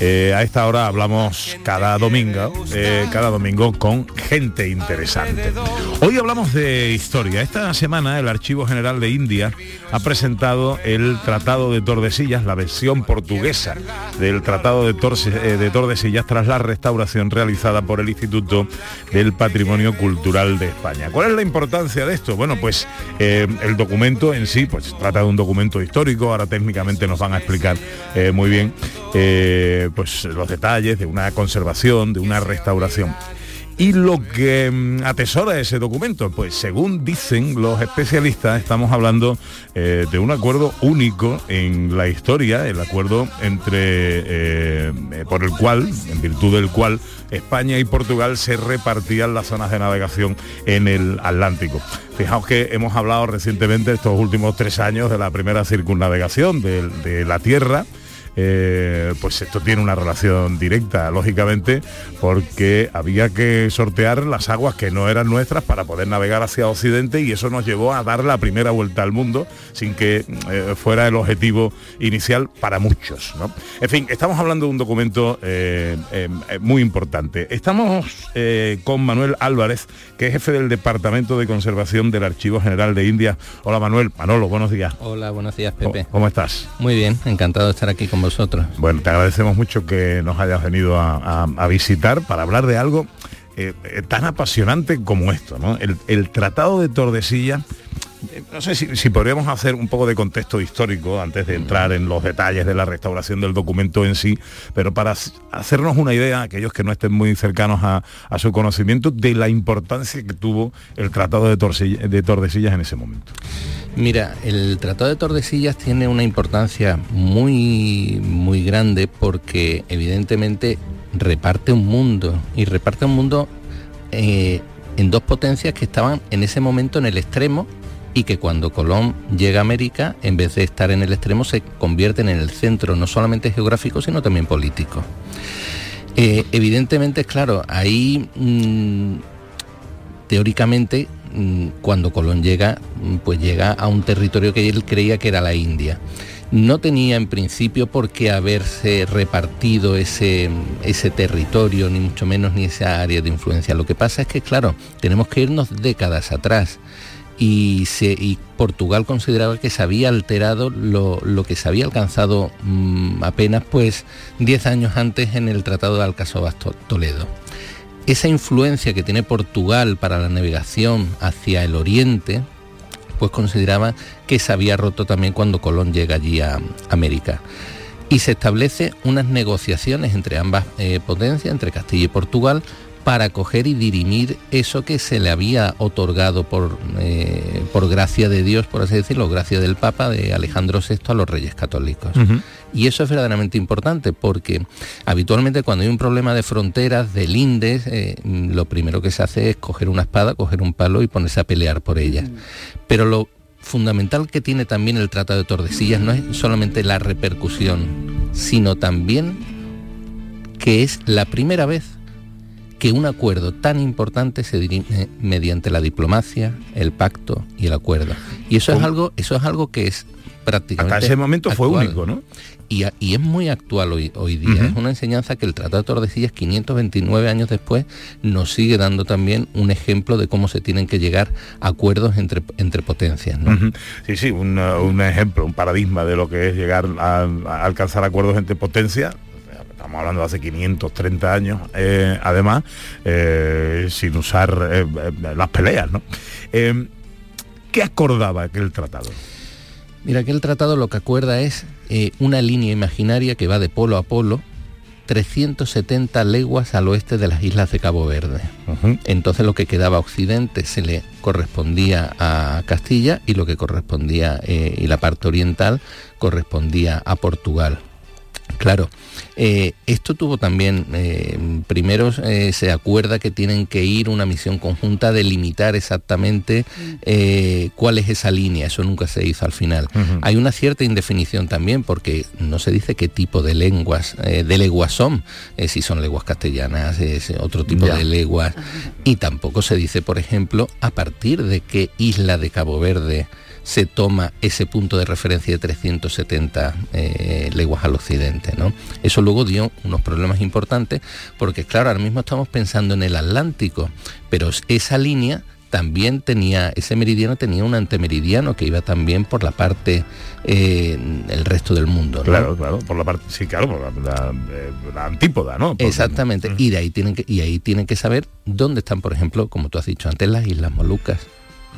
Eh, a esta hora hablamos cada domingo, eh, cada domingo con gente interesante. Hoy hablamos de historia. Esta semana el Archivo General de India ha presentado el Tratado de Tordesillas, la versión portuguesa del Tratado de, Torse- eh, de Tordesillas tras la restauración realizada por el Instituto del Patrimonio Cultural de España. ¿Cuál es la importancia de esto? Bueno, pues eh, el documento en sí, pues trata de un documento histórico, ahora técnicamente nos van a explicar eh, muy bien pues los detalles de una conservación, de una restauración. Y lo que mm, atesora ese documento, pues según dicen los especialistas, estamos hablando eh, de un acuerdo único en la historia, el acuerdo entre eh, eh, por el cual, en virtud del cual España y Portugal se repartían las zonas de navegación en el Atlántico. Fijaos que hemos hablado recientemente estos últimos tres años de la primera circunnavegación de, de la Tierra. Eh, pues esto tiene una relación directa, lógicamente, porque había que sortear las aguas que no eran nuestras para poder navegar hacia Occidente y eso nos llevó a dar la primera vuelta al mundo sin que eh, fuera el objetivo inicial para muchos. ¿no? En fin, estamos hablando de un documento eh, eh, muy importante. Estamos con Manuel Álvarez, que es jefe del Departamento de Conservación del Archivo General de India. Hola Manuel, Manolo, buenos días. Hola, buenos días, Pepe. ¿Cómo estás? Muy bien, encantado de estar aquí con vosotros. Bueno, te agradecemos mucho que nos hayas venido a, visitar para hablar de algo eh, eh, tan apasionante como esto, ¿no? El, el Tratado de Tordesillas. No sé si, si podríamos hacer un poco de contexto histórico antes de entrar en los detalles de la restauración del documento en sí, pero para hac- hacernos una idea, aquellos que no estén muy cercanos a, a su conocimiento, de la importancia que tuvo el Tratado de, Torsilla- de Tordesillas en ese momento. Mira, el Tratado de Tordesillas tiene una importancia muy, muy grande porque evidentemente reparte un mundo y reparte un mundo eh, en dos potencias que estaban en ese momento en el extremo y que cuando Colón llega a América, en vez de estar en el extremo, se convierten en el centro, no solamente geográfico, sino también político. Eh, evidentemente, claro, ahí mm, teóricamente mm, cuando Colón llega, mm, pues llega a un territorio que él creía que era la India. No tenía en principio por qué haberse repartido ese, ese territorio, ni mucho menos ni esa área de influencia. Lo que pasa es que, claro, tenemos que irnos décadas atrás. Y, y Portugal consideraba que se había alterado lo, lo que se había alcanzado mm, apenas pues 10 años antes en el Tratado de Alcazobas To- Toledo esa influencia que tiene Portugal para la navegación hacia el oriente, pues consideraba que se había roto también cuando Colón llega allí a América. Y se establece unas negociaciones entre ambas eh, potencias, entre Castilla y Portugal, para coger y dirimir eso que se le había otorgado por, eh, por gracia de Dios, por así decirlo, gracia del Papa, de Alejandro VI a los reyes católicos. Y eso es verdaderamente importante porque habitualmente cuando hay un problema de fronteras, de lindes, eh, lo primero que se hace es coger una espada, coger un palo y ponerse a pelear por ellas. Pero lo fundamental que tiene también el Tratado de Tordesillas no es solamente la repercusión, sino también que es la primera vez que un acuerdo tan importante se dirime mediante la diplomacia, el pacto y el acuerdo. Y eso es algo, eso es algo que es prácticamente Hasta ese momento fue único, ¿no? Y, a- y es muy actual hoy, hoy día. Es una enseñanza que el Tratado de Tordesillas, 529 años después, nos sigue dando también un ejemplo de cómo se tienen que llegar a acuerdos entre, entre potencias. ¿no? Ujú. Sí, sí, un, uh, un ejemplo, un paradigma de lo que es llegar a, a alcanzar acuerdos entre potencias. Estamos hablando de hace 530 años, eh, además, eh, sin usar eh, las peleas, ¿no? ¿Qué acordaba aquel tratado? Mira que el tratado lo que acuerda es una línea imaginaria que va de polo a polo, 370 leguas al oeste de las islas de Cabo Verde. Entonces lo que quedaba a occidente se le correspondía a Castilla y lo que correspondía, eh, y la parte oriental correspondía a Portugal. Claro, eh, esto tuvo también, eh, primero eh, se acuerda que tienen que ir una misión conjunta a delimitar exactamente eh, cuál es esa línea, eso nunca se hizo al final. Hay una cierta indefinición también porque no se dice qué tipo de lenguas, eh, de leguas son, eh, si son lenguas castellanas, es otro tipo Ya. de lenguas, y tampoco se dice, por ejemplo, a partir de qué isla de Cabo Verde se toma ese punto de referencia de 370 eh, leguas al occidente. ¿no? Eso luego dio unos problemas importantes porque claro, ahora mismo estamos pensando en el Atlántico, pero esa línea también tenía, ese meridiano tenía un antemeridiano que iba también por la parte, eh, el resto del mundo. ¿no? Claro, claro, por la parte, sí, claro, por la, la, eh, la antípoda, ¿no? Por- Exactamente. Y de ahí tienen que, y ahí tienen que saber dónde están, por ejemplo, como tú has dicho antes, las Islas Molucas.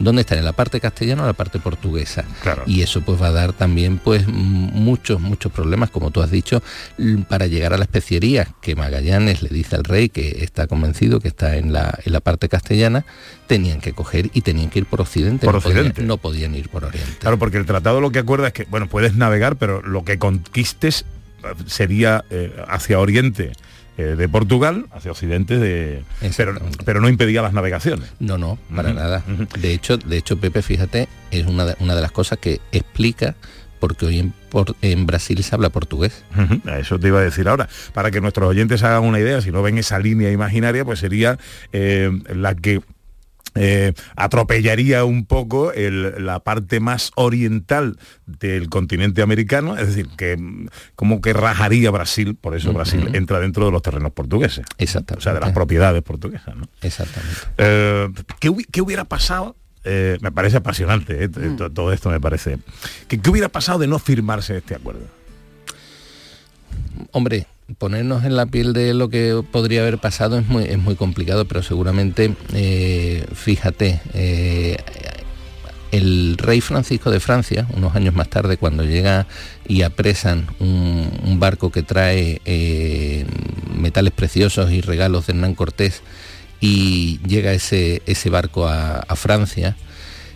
¿Dónde están? ¿En la parte castellana o en la parte portuguesa? Y eso pues va a dar también pues muchos, muchos problemas, como tú has dicho, para llegar a la especiería, que Magallanes le dice al rey que está convencido que está en la, en la parte castellana, tenían que coger y tenían que ir por occidente. Por no podían- no podían ir por oriente. Claro, porque el tratado lo que acuerda es que, bueno, puedes navegar, pero lo que conquistes eh, sería eh, hacia oriente eh, de Portugal, hacia occidente de... Pero, pero no impedía las navegaciones. No, no, para nada. De hecho, de hecho, Pepe, fíjate, es una de, una de las cosas que explica porque hoy en, por- en Brasil se habla portugués. Eso te iba a decir ahora. Para que nuestros oyentes hagan una idea, si no ven esa línea imaginaria, pues sería eh, la que eh, atropellaría un poco el- la parte más oriental del continente americano, es decir, que mm, como que rajaría Brasil, por eso Brasil entra dentro de los terrenos portugueses. Exacto. O sea, de las propiedades portuguesas. ¿no? Exactamente. Eh, ¿qué, hubi- qué hubiera pasado? Eh, me parece apasionante, eh, t- todo esto me parece. ¿Qué, qué hubiera pasado de no firmarse este acuerdo? Hombre, ponernos en la piel de lo que podría haber pasado es muy, es muy complicado, pero seguramente, eh, fíjate, eh, el rey Francisco de Francia, unos años más tarde, cuando llega y apresan un, barco que trae eh, metales preciosos y regalos de Hernán Cortés, y llega ese, ese barco a, a Francia,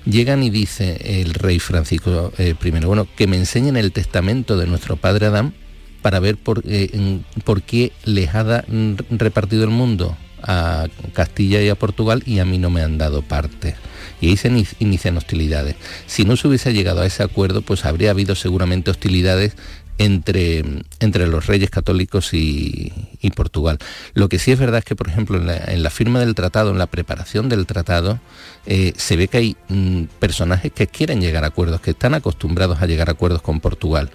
llegan y dice el rey Francisco I, bueno, que me enseñen el testamento de nuestro padre Adán para ver por, eh, por qué les ha mm, repartido el mundo a Castilla y a Portugal y a mí no me han dado parte. Y ahí se ini- inician hostilidades. Si no se hubiese llegado a ese acuerdo, pues habría habido seguramente hostilidades entre, entre los reyes católicos y, y Portugal. Lo que sí es verdad es que, por ejemplo, en la, en la firma del tratado, en la preparación del tratado, eh, se ve que hay mm, personajes que quieren llegar a acuerdos, que están acostumbrados a llegar a acuerdos con Portugal.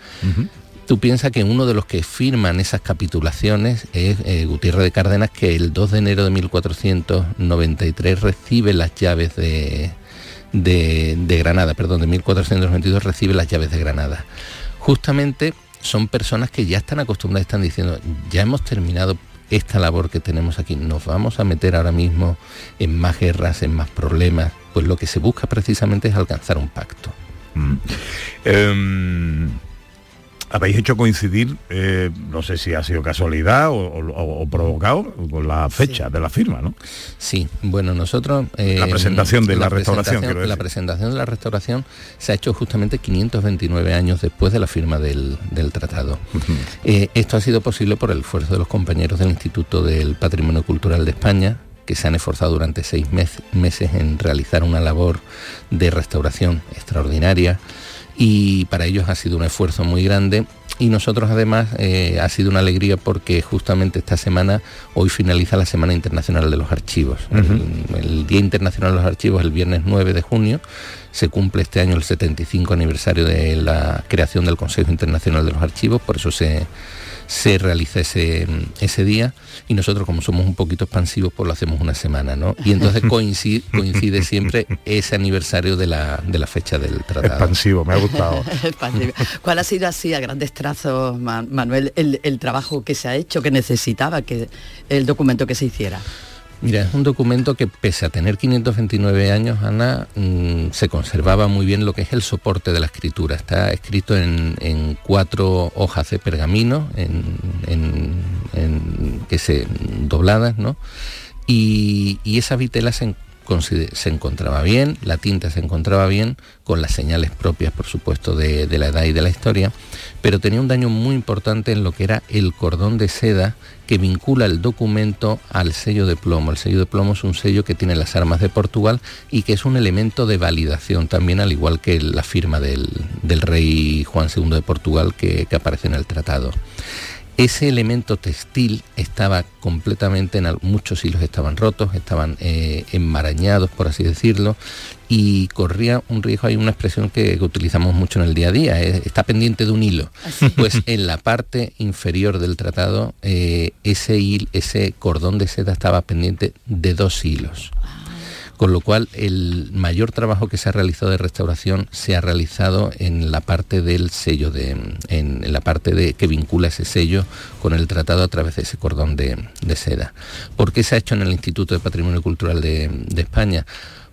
Tú piensas que uno de los que firman esas capitulaciones es eh, Gutiérrez de Cárdenas, que el 2 de enero de 1493 recibe las llaves de, de, Granada, perdón, de 1492 recibe las llaves de Granada. Justamente son personas que ya están acostumbradas, están diciendo, ya hemos terminado esta labor que tenemos aquí, nos vamos a meter ahora mismo en más guerras, en más problemas, pues lo que se busca precisamente es alcanzar un pacto. Mm. Em, habéis hecho coincidir, eh, no sé si ha sido casualidad o, o- o provocado, con la fecha de la firma, ¿no? Sí, bueno, nosotros... eh, La presentación de la restauración, quiero La presentación de la restauración se ha hecho justamente 529 años después de la firma del, del tratado. Eh, esto ha sido posible por el esfuerzo de los compañeros del Instituto del Patrimonio Cultural de España, que se han esforzado durante seis mes- meses en realizar una labor de restauración extraordinaria y para ellos ha sido un esfuerzo muy grande y nosotros además eh, ha sido una alegría porque justamente esta semana hoy finaliza la Semana Internacional de los Archivos. el, el Día Internacional de los Archivos el viernes 9 de junio se cumple este año el 75 aniversario de la creación del Consejo Internacional de los Archivos, por eso se, se realiza ese, ese día y nosotros como somos un poquito expansivos pues lo hacemos una semana, ¿no? Y entonces coincide, coincide siempre ese aniversario de la, de la fecha del tratado. Expansivo, me ha gustado. Expansivo. ¿Cuál ha sido así a grandes trazos, Ma- Manuel, el, el trabajo que se ha hecho, que necesitaba que el documento que se hiciera? Mira, es un documento que pese a tener 529 años, Ana, mm, se conservaba muy bien lo que es el soporte de la escritura. Está escrito en, cuatro hojas de pergamino, en, que se dobladas, ¿no? Y, y esa vitela se, se encontraba bien, la tinta se encontraba bien, con las señales propias, por supuesto, de, la edad y de la historia, pero tenía un daño muy importante en lo que era el cordón de seda que vincula el documento al sello de plomo. El sello de plomo es un sello que tiene las armas de Portugal y que es un elemento de validación también, al igual que la firma del, del rey Juan II de Portugal que aparece en el tratado. Ese elemento textil estaba completamente en muchos hilos estaban rotos, estaban eh, enmarañados, por así decirlo, y corría un riesgo, hay una expresión que, que utilizamos mucho en el día a día, eh, está pendiente de un hilo. Pues en la parte inferior del tratado, eh, ese, hil- ese cordón de seda estaba pendiente de dos hilos. Con lo cual el mayor trabajo que se ha realizado de restauración se ha realizado en la parte del sello, de, en, la parte de, que vincula ese sello con el tratado a través de ese cordón de, seda. ¿Por qué se ha hecho en el Instituto de Patrimonio Cultural de España?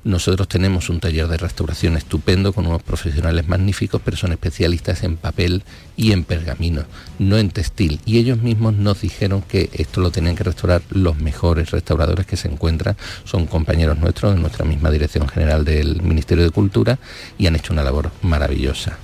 Nosotros tenemos un taller de restauración estupendo con unos profesionales magníficos, pero son especialistas en papel y en pergamino, no en textil. Y ellos mismos nos dijeron que esto lo tenían que restaurar los mejores restauradores que se encuentran. Son compañeros nuestros de nuestra misma Dirección General del Ministerio de Cultura y han hecho una labor maravillosa.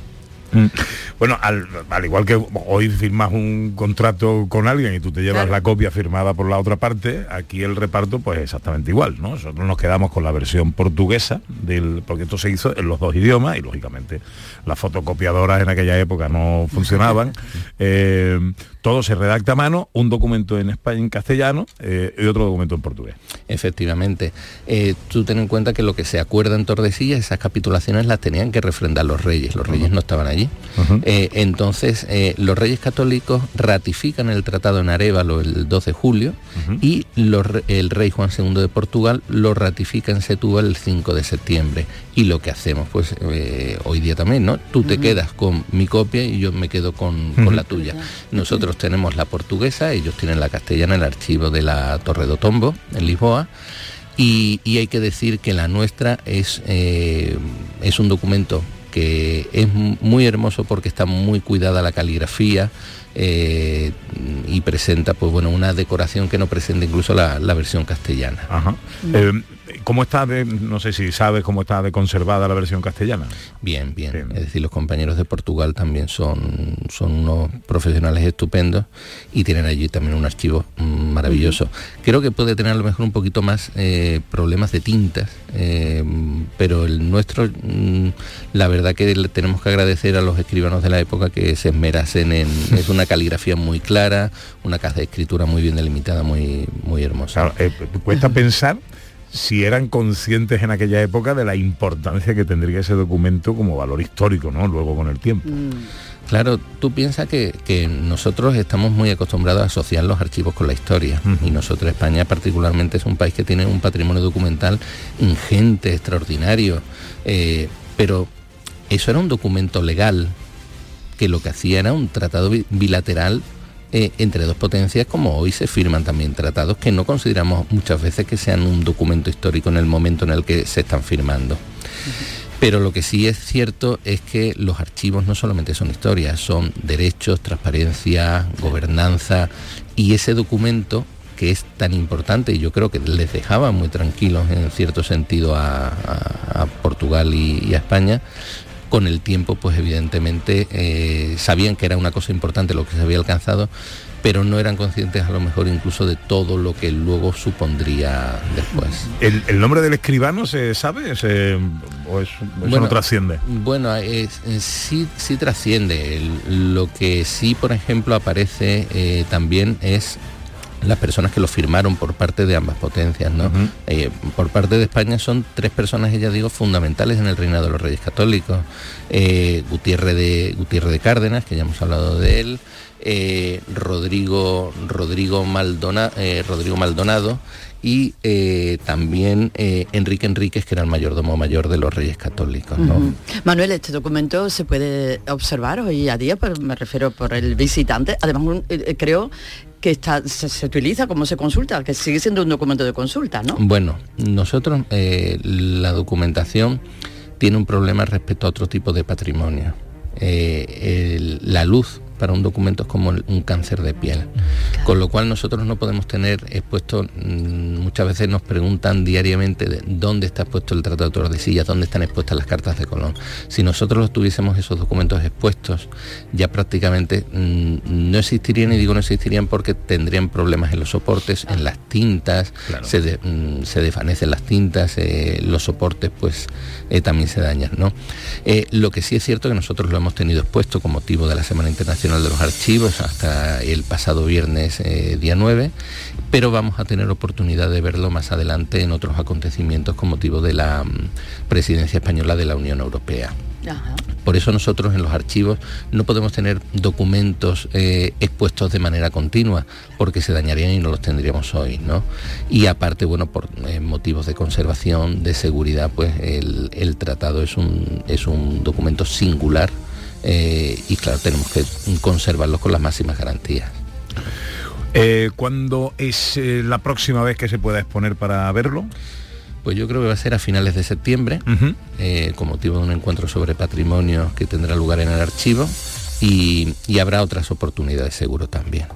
Mm. Bueno, al, al igual que hoy firmas un contrato con alguien y tú te llevas Claro. la copia firmada por la otra parte, aquí el reparto pues exactamente igual, ¿no? Nosotros nos quedamos con la versión portuguesa, del, porque esto se hizo en los dos idiomas y lógicamente las fotocopiadoras en aquella época no funcionaban. Eh, todo se redacta a mano, un documento en español en castellano eh, y otro documento en portugués. Efectivamente. Eh, tú ten en cuenta que lo que se acuerda en Tordesillas, esas capitulaciones las tenían que refrendar los reyes. Los reyes no estaban allí. Eh, entonces, eh, los reyes católicos ratifican el tratado en Arevalo el 2 de julio y los el rey Juan II de Portugal lo ratifica en Setúbal el 5 de septiembre. Y lo que hacemos, pues eh, hoy día también, ¿no? Tú te quedas con mi copia y yo me quedo con, con la tuya. Nosotros tenemos la portuguesa, ellos tienen la castellana, el archivo de la Torre do Tombo, en Lisboa. Y, y hay que decir que la nuestra es, eh, es un documento que es muy hermoso porque está muy cuidada la caligrafía eh, y presenta pues bueno una decoración que no presenta incluso la, la versión castellana. Ajá. Eh, ¿Cómo está de, no sé si sabes cómo está de conservada la versión castellana? Bien, bien. Es decir, los compañeros de Portugal también son, son unos profesionales estupendos y tienen allí también un archivo mm, maravilloso. Creo que puede tener a lo mejor un poquito más eh, problemas de tintas, eh, pero el nuestro, mm, la verdad que le tenemos que agradecer a los escribanos de la época que se esmerasen en... es una caligrafía muy clara, una casa de escritura muy bien delimitada, muy, muy hermosa. Claro, eh, cuesta pensar si eran conscientes en aquella época de la importancia que tendría ese documento como valor histórico, ¿no? Luego con el tiempo. Claro, tú piensas que, que nosotros estamos muy acostumbrados a asociar los archivos con la historia y nosotros, España particularmente, es un país que tiene un patrimonio documental ingente, extraordinario, eh, pero eso era un documento legal que lo que hacía era un tratado bi- bilateral eh, entre dos potencias como hoy se firman también tratados que no consideramos muchas veces que sean un documento histórico en el momento en el que se están firmando. Pero lo que sí es cierto es que los archivos no solamente son historias, son derechos, transparencia, gobernanza y ese documento que es tan importante y yo creo que les dejaba muy tranquilos en cierto sentido a, a- a Portugal y, y a España, con el tiempo pues evidentemente eh, sabían que era una cosa importante lo que se había alcanzado, pero no eran conscientes a lo mejor incluso de todo lo que luego supondría después. ¿El, el nombre del escribano se sabe? ¿Se- ¿O es- eso no trasciende? Bueno, es- sí, sí trasciende. El- lo que sí, por ejemplo, aparece eh, también es las personas que lo firmaron por parte de ambas potencias, ¿no? Eh, por parte de España son tres personas, ya digo, fundamentales en el reinado de los Reyes Católicos. Eh, Gutiérrez, de, Gutiérrez de Cárdenas, que ya hemos hablado de él, eh, Rodrigo, Rodrigo, Maldona- eh, Rodrigo Maldonado y eh, también eh, Enrique Enríquez, que era el mayordomo mayor de los Reyes Católicos. Manuel, este documento se puede observar hoy a día, pero me refiero por el visitante. Además, un- eh, creo que está, se, utiliza como se consulta, que sigue siendo un documento de consulta, ¿no? Bueno, nosotros eh, la documentación tiene un problema respecto a otro tipo de patrimonio. Eh, la luz para un documento es como el- un cáncer de piel. Con lo cual nosotros no podemos tener expuesto, mm, muchas veces nos preguntan diariamente de dónde está expuesto el Tratado de Tordesillas, dónde están expuestas las cartas de Colón. Si nosotros tuviésemos esos documentos expuestos, ya prácticamente mm, no existirían, y digo no existirían porque tendrían problemas en los soportes, en las tintas, se, de- mm, se desvanecen las tintas, eh, los soportes pues eh, también se dañan. ¿no? Eh, lo que sí es cierto que nosotros lo hemos tenido expuesto con motivo de la Semana Internacional de los Archivos hasta el pasado viernes eh, día 9, pero vamos a tener oportunidad de verlo más adelante en otros acontecimientos con motivo de la mm, presidencia española de la Unión Europea. Por eso nosotros en los archivos no podemos tener documentos eh, expuestos de manera continua, porque se dañarían y no los tendríamos hoy, ¿no? Y aparte, bueno, por eh, motivos de conservación, de seguridad, pues el, el tratado es un, es un documento singular eh, y claro, tenemos que conservarlo con las máximas garantías. Eh, ¿Cuándo es eh, la próxima vez que se pueda exponer para verlo? Pues yo creo que va a ser a finales de septiembre, eh, con motivo de un encuentro sobre patrimonio que tendrá lugar en el archivo y, y habrá otras oportunidades seguro también.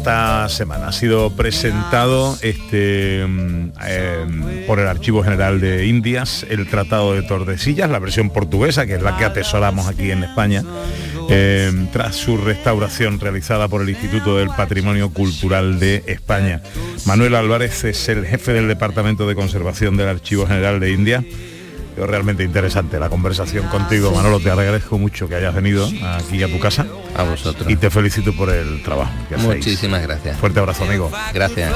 Esta semana ha sido presentado este, mm, eh, por el Archivo General de Indias el Tratado de Tordesillas, la versión portuguesa, que es la que atesoramos aquí en España, eh, tras su restauración realizada por el Instituto del Patrimonio Cultural de España. Manuel Álvarez es el jefe del Departamento de Conservación del Archivo General de Indias. Pero realmente interesante la conversación contigo, Manolo. Te agradezco mucho que hayas venido aquí a tu casa. A vosotros. Y te felicito por el trabajo que hacéis. Muchísimas gracias. Fuerte abrazo, amigo. Gracias.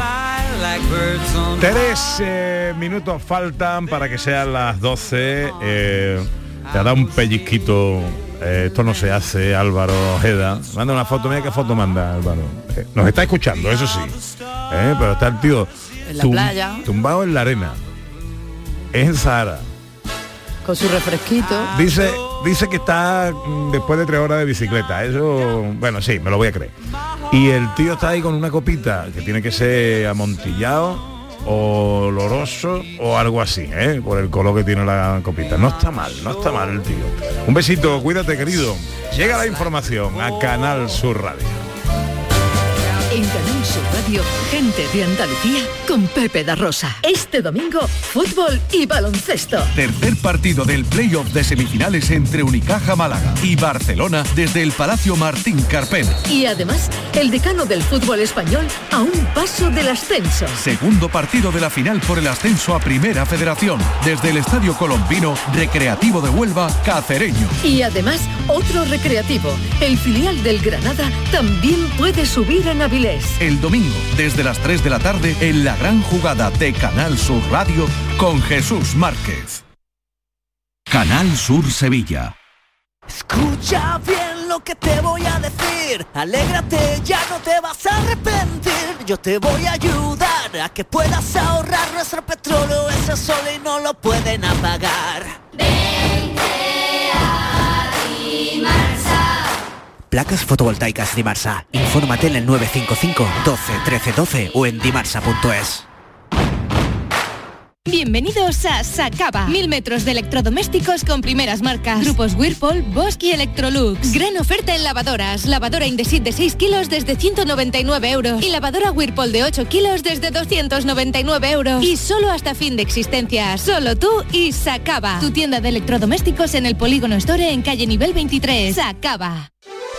Tres eh, minutos faltan para que sean las 12. Eh, te da un pellizquito. Eh, esto no se hace, Álvaro Ojeda. Manda una foto, mira qué foto manda Álvaro. Eh, nos está escuchando, eso sí. Eh, pero está el tío En la playa. tumbado en la arena. Es en Sahara. Con su refresquito. Dice, dice que está mm, después de tres horas de bicicleta. Eso, bueno, sí, me lo voy a creer. Y el tío está ahí con una copita que tiene que ser amontillado, oloroso o algo así, ¿eh? por el color que tiene la copita. No está mal, no está mal el tío. Un besito, cuídate querido. Llega la información a Canal Sur Radio. En Sur Radio, gente de Andalucía con Pepe da Rosa. Este domingo, fútbol y baloncesto. Tercer partido del playoff de semifinales entre Unicaja Málaga y Barcelona desde el Palacio Martín Carpena. Y además, el decano del fútbol español a un paso del ascenso. Segundo partido de la final por el ascenso a Primera Federación desde el Estadio Colombino Recreativo de Huelva Cacereño. Y además, otro recreativo. El filial del Granada también puede subir en Avilés. El domingo desde las 3 de la tarde en la gran jugada de Canal Sur Radio con Jesús Márquez. Canal Sur Sevilla. Escucha bien lo que te voy a decir. Alégrate, ya no te vas a arrepentir. Yo te voy a ayudar a que puedas ahorrar nuestro petróleo. Ese sol y no lo pueden apagar. Placas fotovoltaicas Dimarsa. Infórmate en el 955 12 13 12 o en dimarsa.es. Bienvenidos a Sacaba. Mil metros de electrodomésticos con primeras marcas. Grupos Whirlpool, Bosch y Electrolux. Gran oferta en lavadoras. Lavadora Indesit de 6 kilos desde 199 euros. Y lavadora Whirlpool de 8 kilos desde 299 euros. Y solo hasta fin de existencia. Solo tú y Sacaba. Tu tienda de electrodomésticos en el Polígono Store en calle nivel 23. Sacaba.